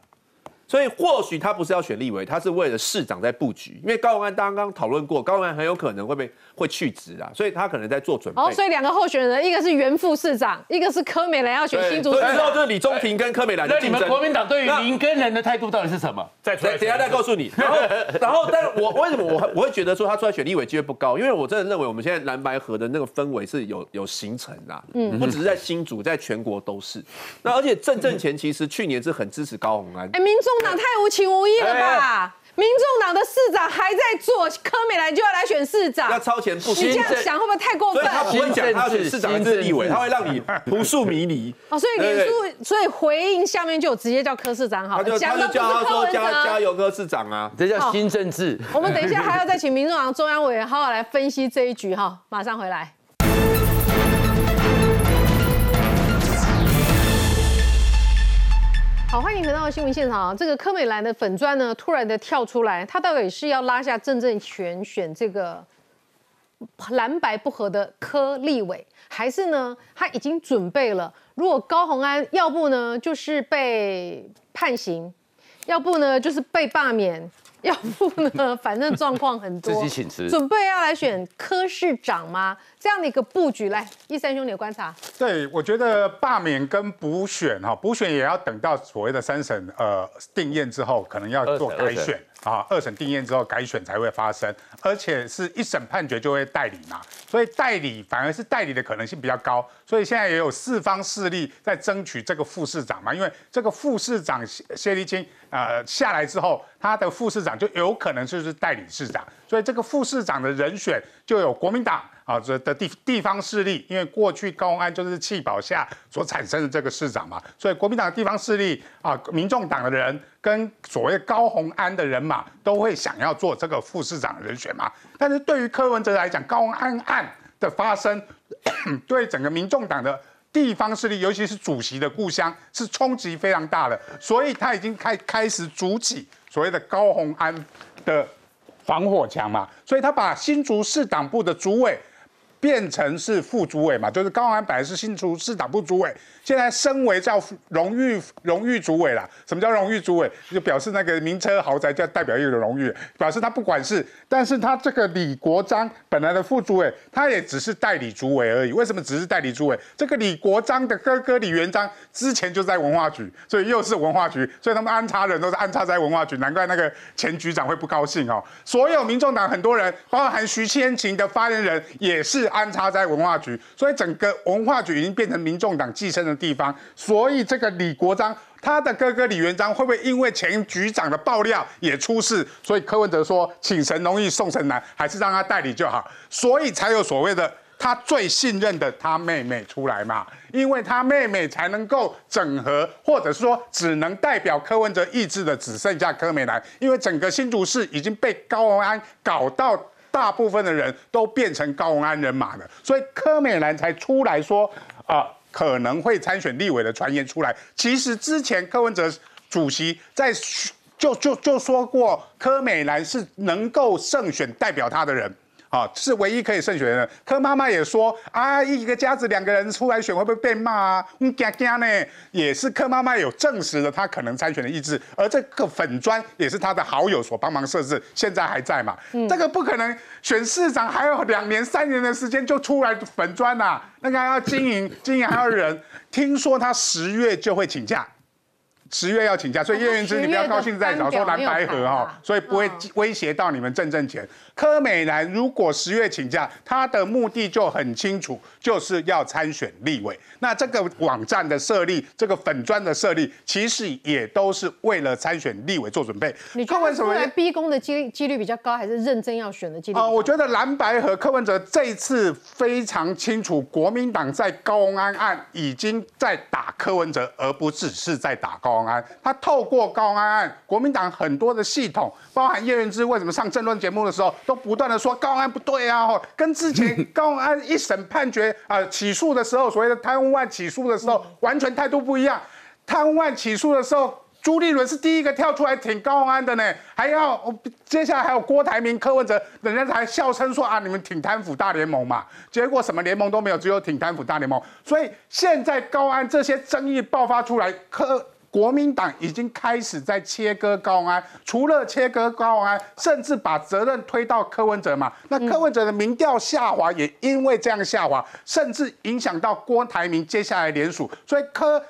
所以或许他不是要选立委，他是为了市长在布局。因为高虹安刚刚讨论过，高虹安很有可能会被会去职啊，所以他可能在做准备。哦，所以两个候选人，一个是原副市长，一个是柯美兰要选新竹市长。之后就是李宗廷跟柯美兰的竞争。那你们国民党对于林根人的态度到底是什么？再等等下再告诉你。然后，然后，但我为什么我我会觉得说他出来选立委机会不高？因为我真的认为我们现在蓝白河的那个氛围是有有形成的，嗯，不只是在新竹，在全国都是。那而且郑正前其实去年是很支持高虹安。哎，民众党太无情无义了吧？民众党的市长还在做，柯美兰就要来选市长，要超前部署。你这样想会不会太过分？所以他不会讲他选市长还是立委，他会让你扑朔迷离。哦，所以脸书，所以回应下面就有直接叫柯市长好，他就他就叫他说加加油柯市长啊，这叫新政治。我们等一下还要再请民众党中央委员好好来分析这一局哈，马上回来。好，欢迎回到新闻现场。这个柯美兰的粉砖呢，突然的跳出来，他到底是要拉下郑正权选这个蓝白不合的柯立伟，还是呢他已经准备了？如果高红安要不呢就是被判刑，要不呢就是被罢免。要不呢？反正状况很多，自己请辞，准备要来选科市长吗？这样的一个布局，来，一三兄你的观察。对，我觉得罢免跟补选哈，补选也要等到所谓的三审呃定验之后，可能要做改选。啊，二审定验之后改选才会发生，而且是一审判决就会代理嘛，所以代理反而是代理的可能性比较高，所以现在也有四方势力在争取这个副市长嘛，因为这个副市长谢立清呃下来之后，他的副市长就有可能就是代理市长，所以这个副市长的人选就有国民党。啊，这的地地方势力，因为过去高雄安就是弃保下所产生的这个市长嘛，所以国民党的地方势力啊，民众党的人跟所谓高鸿安的人马都会想要做这个副市长人选嘛。但是对于柯文哲来讲，高鸿安案的发生，对整个民众党的地方势力，尤其是主席的故乡，是冲击非常大的，所以他已经开开始筑起所谓的高鸿安的防火墙嘛，所以他把新竹市党部的主委。变成是副主委嘛，就是高安本来是新竹市党部主委，现在升为叫荣誉荣誉主委了。什么叫荣誉主委？就表示那个名车豪宅叫代表一个荣誉，表示他不管事。但是他这个李国章本来的副主委，他也只是代理主委而已。为什么只是代理主委？这个李国章的哥哥李元章之前就在文化局，所以又是文化局，所以他们安插人都是安插在文化局，难怪那个前局长会不高兴哦。所有民众党很多人，包含徐千晴的发言人也是。安插在文化局，所以整个文化局已经变成民众党寄生的地方。所以这个李国章，他的哥哥李元璋会不会因为前局长的爆料也出事？所以柯文哲说，请神容易送神难，还是让他代理就好。所以才有所谓的他最信任的他妹妹出来嘛，因为他妹妹才能够整合，或者说只能代表柯文哲意志的，只剩下柯美兰，因为整个新竹市已经被高文安搞到。大部分的人都变成高安人马了，所以柯美兰才出来说啊，可能会参选立委的传言出来。其实之前柯文哲主席在就就就说过，柯美兰是能够胜选代表他的人。啊，是唯一可以胜选的。柯妈妈也说啊，一个家子两个人出来选会不会被骂啊？嗯，惊惊呢，也是柯妈妈有证实了他可能参选的意志，而这个粉砖也是他的好友所帮忙设置，现在还在嘛？这个不可能选市长还有两年三年的时间就出来粉砖呐，那个要经营经营还要人，听说他十月就会请假。十月要请假，所以叶元之你不要高兴在早说蓝白河哈，所以不会威胁到你们挣挣钱。柯美兰如果十月请假，她的目的就很清楚，就是要参选立委。那这个网站的设立，这个粉砖的设立，其实也都是为了参选立委做准备。你柯文哲来逼宫的几几率比较高，还是认真要选的几率？啊，我觉得蓝白和柯文哲这一次非常清楚，国民党在高安案已经在打柯文哲，而不只是在打高。安，他透过高安案，国民党很多的系统，包含叶元之为什么上政论节目的时候，都不断的说高安不对啊，跟之前高安一审判决啊起诉的时候，所谓的贪污案起诉的时候，完全态度不一样。贪污案起诉的时候，朱立伦是第一个跳出来挺高安的呢，还要接下来还有郭台铭、柯文哲，人家才笑称说啊，你们挺贪腐大联盟嘛，结果什么联盟都没有，只有挺贪腐大联盟。所以现在高安这些争议爆发出来，柯。国民党已经开始在切割高虹安，除了切割高虹安，甚至把责任推到柯文哲嘛。那柯文哲的民调下滑，也因为这样下滑，甚至影响到郭台铭接下来联署，所以柯。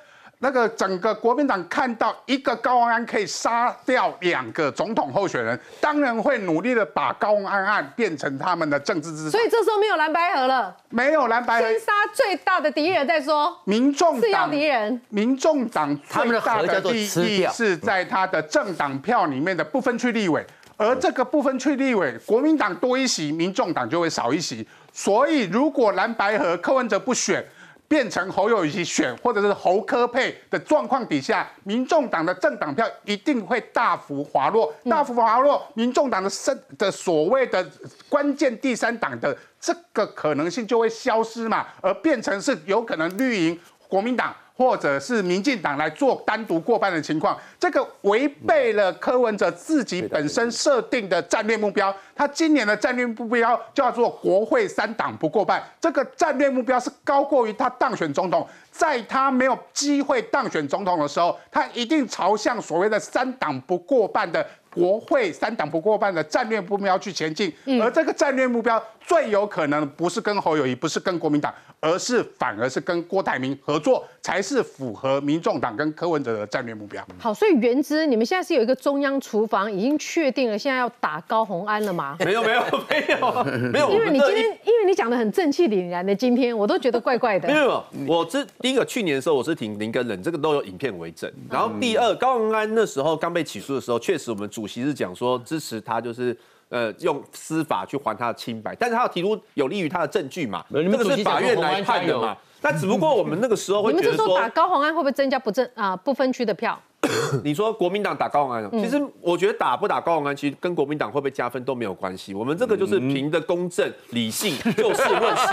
那个整个国民党看到一个高虹安可以杀掉两个总统候选人，当然会努力的把高虹安案变成他们的政治资产。所以这时候没有蓝白河了，没有蓝白河，先杀最大的敌人再说。民众是要敌人，民众党最大的利益是在他的政党票里面的不分区立委，而这个不分区立委，国民党多一席，民众党就会少一席。所以如果蓝白河柯文哲不选。变成侯友谊选，或者是侯科配的状况底下，民众党的政党票一定会大幅滑落，大幅滑落，民众党的身的所谓的关键第三党的这个可能性就会消失嘛，而变成是有可能绿营国民党。或者是民进党来做单独过半的情况，这个违背了柯文哲自己本身设定的战略目标。他今年的战略目标叫做国会三党不过半，这个战略目标是高过于他当选总统。在他没有机会当选总统的时候，他一定朝向所谓的三党不过半的国会三党不过半的战略目标去前进。而这个战略目标最有可能不是跟侯友谊，不是跟国民党。而是反而是跟郭台铭合作，才是符合民众党跟柯文哲的战略目标。好，所以原之，你们现在是有一个中央厨房，已经确定了，现在要打高红安了吗？没有，没有，没有，没有。因为你今天，因为你讲的很正气凛然的，今天我都觉得怪怪的。没有，我这第一个去年的时候，我是挺林根人，这个都有影片为证。然后第二，高鸿安那时候刚被起诉的时候，确实我们主席是讲说支持他，就是。呃，用司法去还他的清白，但是他要提出有利于他的证据嘛？这个是法院来判的嘛？那只不过我们那个时候会觉得说，打高鸿安会不会增加不正啊不分区的票？你说国民党打高鸿安，其实我觉得打不打高鸿安，其实跟国民党会不会加分都没有关系。我们这个就是凭的公正、理性、就事论事。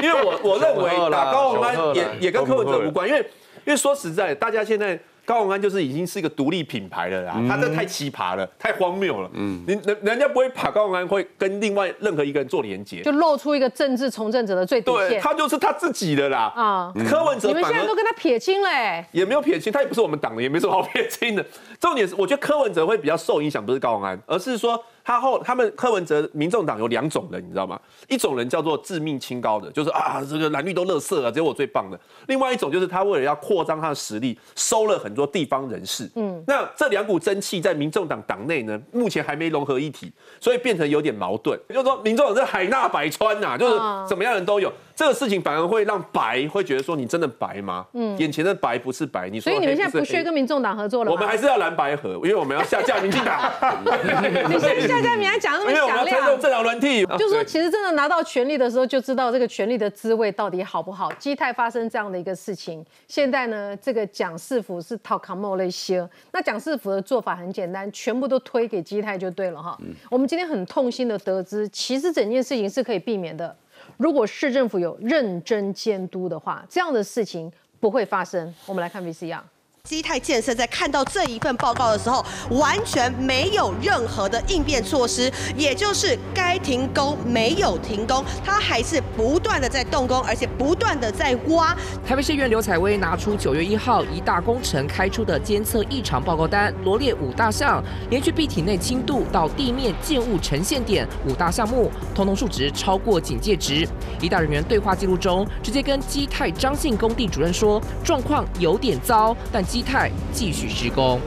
因为我我认为打高鸿安也也跟柯文哲无关，因为因为说实在，大家现在。高永安就是已经是一个独立品牌了啦，他这太奇葩了，太荒谬了。嗯，你人人家不会把高永安会跟另外任何一个人做连接，就露出一个政治从政者的最底线。对，他就是他自己的啦。啊，柯文哲，你们现在都跟他撇清嘞？也没有撇清，他也不是我们党的，也没什么好撇清的。重点是，我觉得柯文哲会比较受影响，不是高永安，而是说。他后他们柯文哲、民众党有两种人，你知道吗？一种人叫做致命清高的，就是啊，这个蓝绿都乐色啊，只有我最棒的。另外一种就是他为了要扩张他的实力，收了很多地方人士。嗯，那这两股真气在民众党党内呢，目前还没融合一体，所以变成有点矛盾。就是说，民众党是海纳百川呐，就是什么样人都有。这个事情反而会让白会觉得说，你真的白吗？嗯，眼前的白不是白。你说，所以你们现在不需要跟民众党合作了。我们还是要蓝白合，因为我们要下架民进党。你现在下架民还讲那么响亮？这两轮替，就说其实真的拿到权力的时候，就知道这个权力的滋味到底好不好。基泰发生这样的一个事情，现在呢，这个蒋世福是讨卡莫那些。那蒋世福的做法很简单，全部都推给基泰就对了哈。我们今天很痛心的得知，其实整件事情是可以避免的。如果市政府有认真监督的话，这样的事情不会发生。我们来看 VCR。基泰建设在看到这一份报告的时候，完全没有任何的应变措施，也就是该停工没有停工，它还是不断的在动工，而且不断的在挖。台北市议员刘彩薇拿出九月一号一大工程开出的监测异常报告单，罗列五大项，连续壁体内轻度到地面建物呈现点五大项目，通通数值超过警戒值。一大人员对话记录中，直接跟基泰张姓工地主任说，状况有点糟，但。基泰继续施工。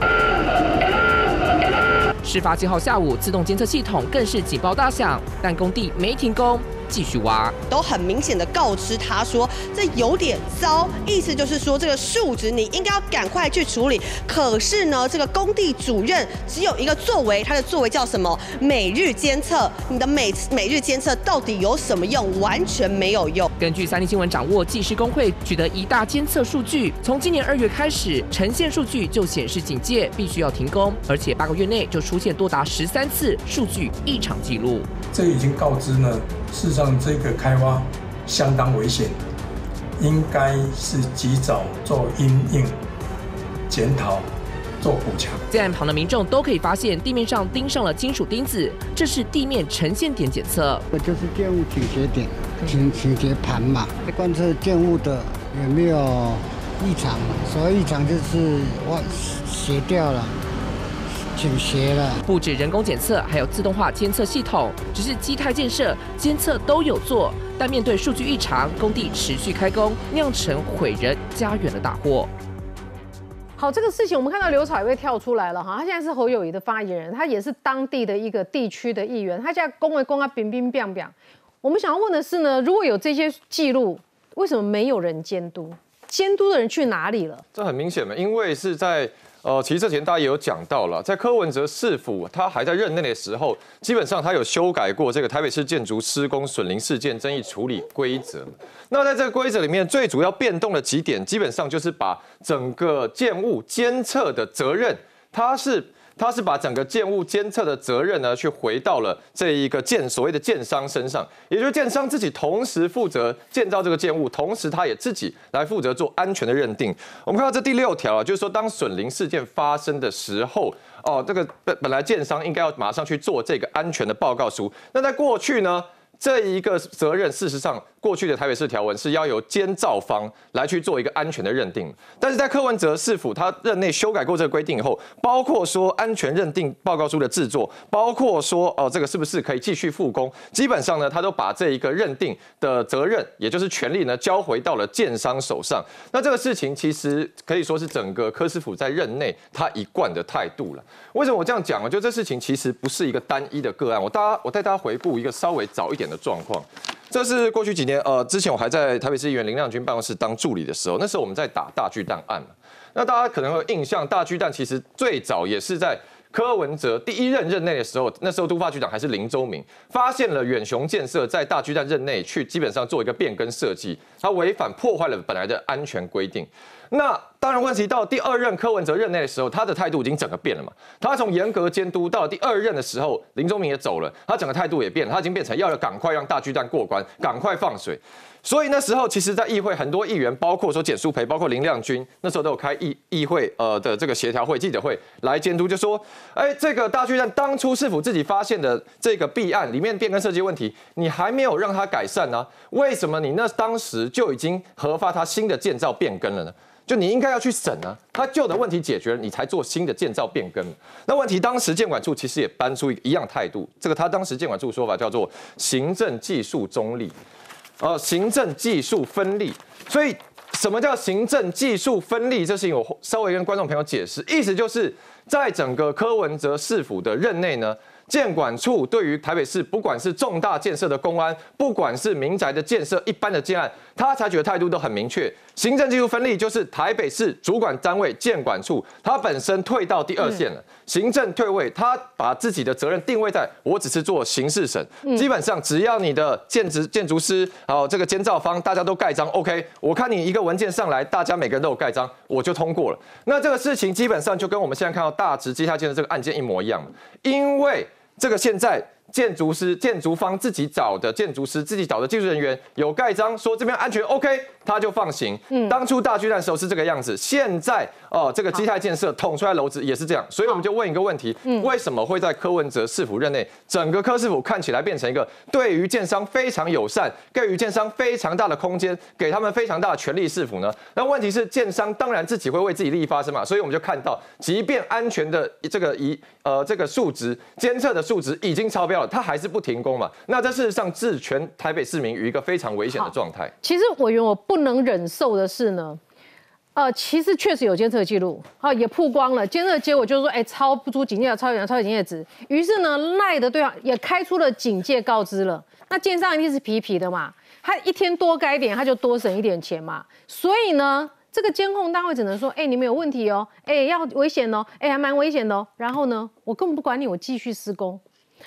事发七号下午，自动监测系统更是警报大响，但工地没停工。继续挖，都很明显的告知他说这有点糟，意思就是说这个数值你应该要赶快去处理。可是呢，这个工地主任只有一个作为，他的作为叫什么？每日监测。你的每每日监测到底有什么用？完全没有用。根据三立新闻掌握，技师工会取得一大监测数据，从今年二月开始，呈现数据就显示警戒，必须要停工，而且八个月内就出现多达十三次数据异常记录。这已经告知呢。事实上，这个开挖相当危险，应该是及早做阴应检讨、做补强。在岸旁的民众都可以发现地面上钉上了金属钉子，这是地面呈现点检测。这就是建物倾斜点、倾倾斜盘嘛，观测建物的有没有异常，所谓异常就是我斜掉了。倾斜了，不止人工检测，还有自动化监测系统。只是基态建设监测都有做，但面对数据异常，工地持续开工，酿成毁人家园的大祸。好，这个事情我们看到刘彩薇跳出来了哈，他现在是侯友谊的发言人，他也是当地的一个地区的议员，他现在公为公啊，冰冰冰冰。我们想要问的是呢，如果有这些记录，为什么没有人监督？监督的人去哪里了？这很明显嘛，因为是在。呃，其实之前大家也有讲到了，在柯文哲市府他还在任内的时候，基本上他有修改过这个台北市建筑施工损林事件争议处理规则。那在这个规则里面，最主要变动的几点，基本上就是把整个建物监测的责任，它是。他是把整个建物监测的责任呢，去回到了这一个建所谓的建商身上，也就是建商自己同时负责建造这个建物，同时他也自己来负责做安全的认定。我们看到这第六条啊，就是说当损林事件发生的时候，哦，这个本本来建商应该要马上去做这个安全的报告书。那在过去呢，这一个责任事实上。过去的台北市条文是要由监造方来去做一个安全的认定，但是在柯文哲市府他任内修改过这个规定以后，包括说安全认定报告书的制作，包括说哦这个是不是可以继续复工，基本上呢他都把这一个认定的责任，也就是权利呢交回到了建商手上。那这个事情其实可以说是整个柯师府在任内他一贯的态度了。为什么我这样讲呢？就这事情其实不是一个单一的个案，我大家我带大家回顾一个稍微早一点的状况。这是过去几年，呃，之前我还在台北市议员林亮君办公室当助理的时候，那时候我们在打大巨蛋案。那大家可能会印象，大巨蛋其实最早也是在柯文哲第一任任内的时候，那时候都发局长还是林周明，发现了远雄建设在大巨蛋任内去基本上做一个变更设计，它违反破坏了本来的安全规定。那当然，问题到第二任柯文哲任内的时候，他的态度已经整个变了嘛。他从严格监督到第二任的时候，林宗明也走了，他整个态度也变了，他已经变成要赶快让大巨蛋过关，赶快放水。所以那时候，其实，在议会很多议员，包括说简淑培，包括林亮君，那时候都有开议议会呃的这个协调会、记者会来监督，就说，哎，这个大巨蛋当初是否自己发现的这个弊案里面变更设计问题，你还没有让它改善呢？为什么你那当时就已经核发它新的建造变更了呢？就你应该要去审啊，他旧的问题解决了，你才做新的建造变更。那问题当时建管处其实也搬出一个一样态度，这个他当时建管处说法叫做行政技术中立，呃，行政技术分立。所以什么叫行政技术分立？这事情我稍微跟观众朋友解释，意思就是在整个柯文哲市府的任内呢。建管处对于台北市不管是重大建设的公安，不管是民宅的建设，一般的建案，他采取的态度都很明确。行政技术分立就是台北市主管单位建管处，他本身退到第二线了，行政退位，他把自己的责任定位在我只是做刑事审，基本上只要你的建筑建筑师，还有这个监造方，大家都盖章，OK，我看你一个文件上来，大家每个人都有盖章，我就通过了。那这个事情基本上就跟我们现在看到大直接下建的这个案件一模一样，因为。这个现在。建筑师、建筑方自己找的建筑师、自己找的技术人员有盖章，说这边安全 OK，他就放行。嗯，当初大巨蛋时候是这个样子，现在哦，这个基泰建设捅出来楼子也是这样，所以我们就问一个问题：为什么会在柯文哲市府任内，整个柯市府看起来变成一个对于建商非常友善、给予建商非常大的空间、给他们非常大的权力市府呢？那问题是建商当然自己会为自己利益发声嘛，所以我们就看到，即便安全的这个一呃这个数值监测的数值已经超标了。他还是不停工嘛？那这事实上置全台北市民于一个非常危险的状态。其实我原我不能忍受的是呢，呃，其实确实有监测记录，好也曝光了，监测结果就是说，哎，超不出警戒，超远，超警戒值。于是呢，赖的对方也开出了警戒告知了。那奸商一定是皮皮的嘛？他一天多改点，他就多省一点钱嘛。所以呢，这个监控单位只能说，哎，你们有问题哦，哎，要危险哦，哎，还蛮危险的哦。然后呢，我根本不管你，我继续施工。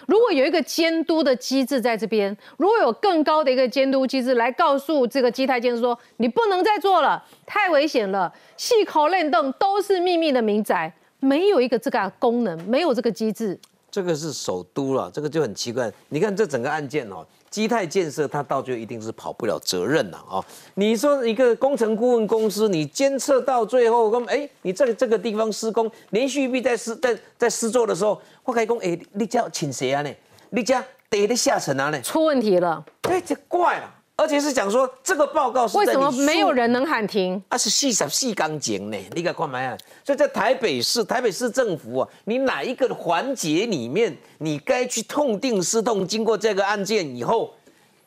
如果有一个监督的机制在这边，如果有更高的一个监督机制来告诉这个基台建说，你不能再做了，太危险了，细口练凳都是秘密的民宅，没有一个这个功能，没有这个机制，这个是首都了，这个就很奇怪。你看这整个案件哦。基泰建设，它到最后一定是跑不了责任了啊！你说一个工程顾问公司，你监测到最后，跟哎，你这个这个地方施工连续壁在施在在施作的时候，我可以讲，哎，你家请谁啊呢？你家得的下沉啊呢？出问题了，哎，这怪了。而且是讲说这个报告是为什么没有人能喊停？啊，是细小细钢琴呢，你敢看没啊？所以在台北市，台北市政府啊，你哪一个环节里面，你该去痛定思痛？经过这个案件以后，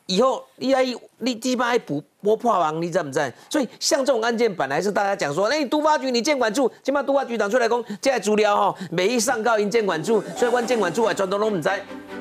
以后你来你基本爱补拨破网，你知不知？所以像这种案件，本来是大家讲说，哎、都发局你监管处，起码都发局长出来讲，这些资料吼，每一上告因监管处，所以阮监管处啊全都拢唔知。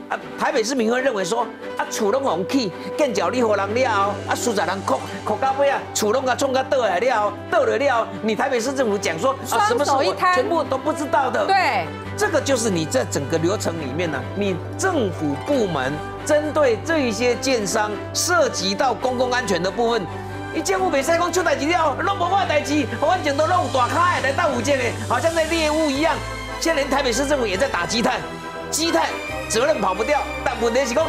啊，台北市民会认为说，啊，厝拢红起，建脚你互人了，啊，苏仔人哭哭到尾啊，厝拢甲冲甲倒来了后，倒了了，你台北市政府讲说，啊，什么是我双手一摊全部都不知道的。对，这个就是你在整个流程里面呢，你政府部门针对这一些建商涉及到公共安全的部分，你政府袂使讲出代志了，拢无我的代志，反正都弄大开来到五件的，好像在猎物一样。现在连台北市政府也在打积碳，积碳责任跑不掉，但问题是讲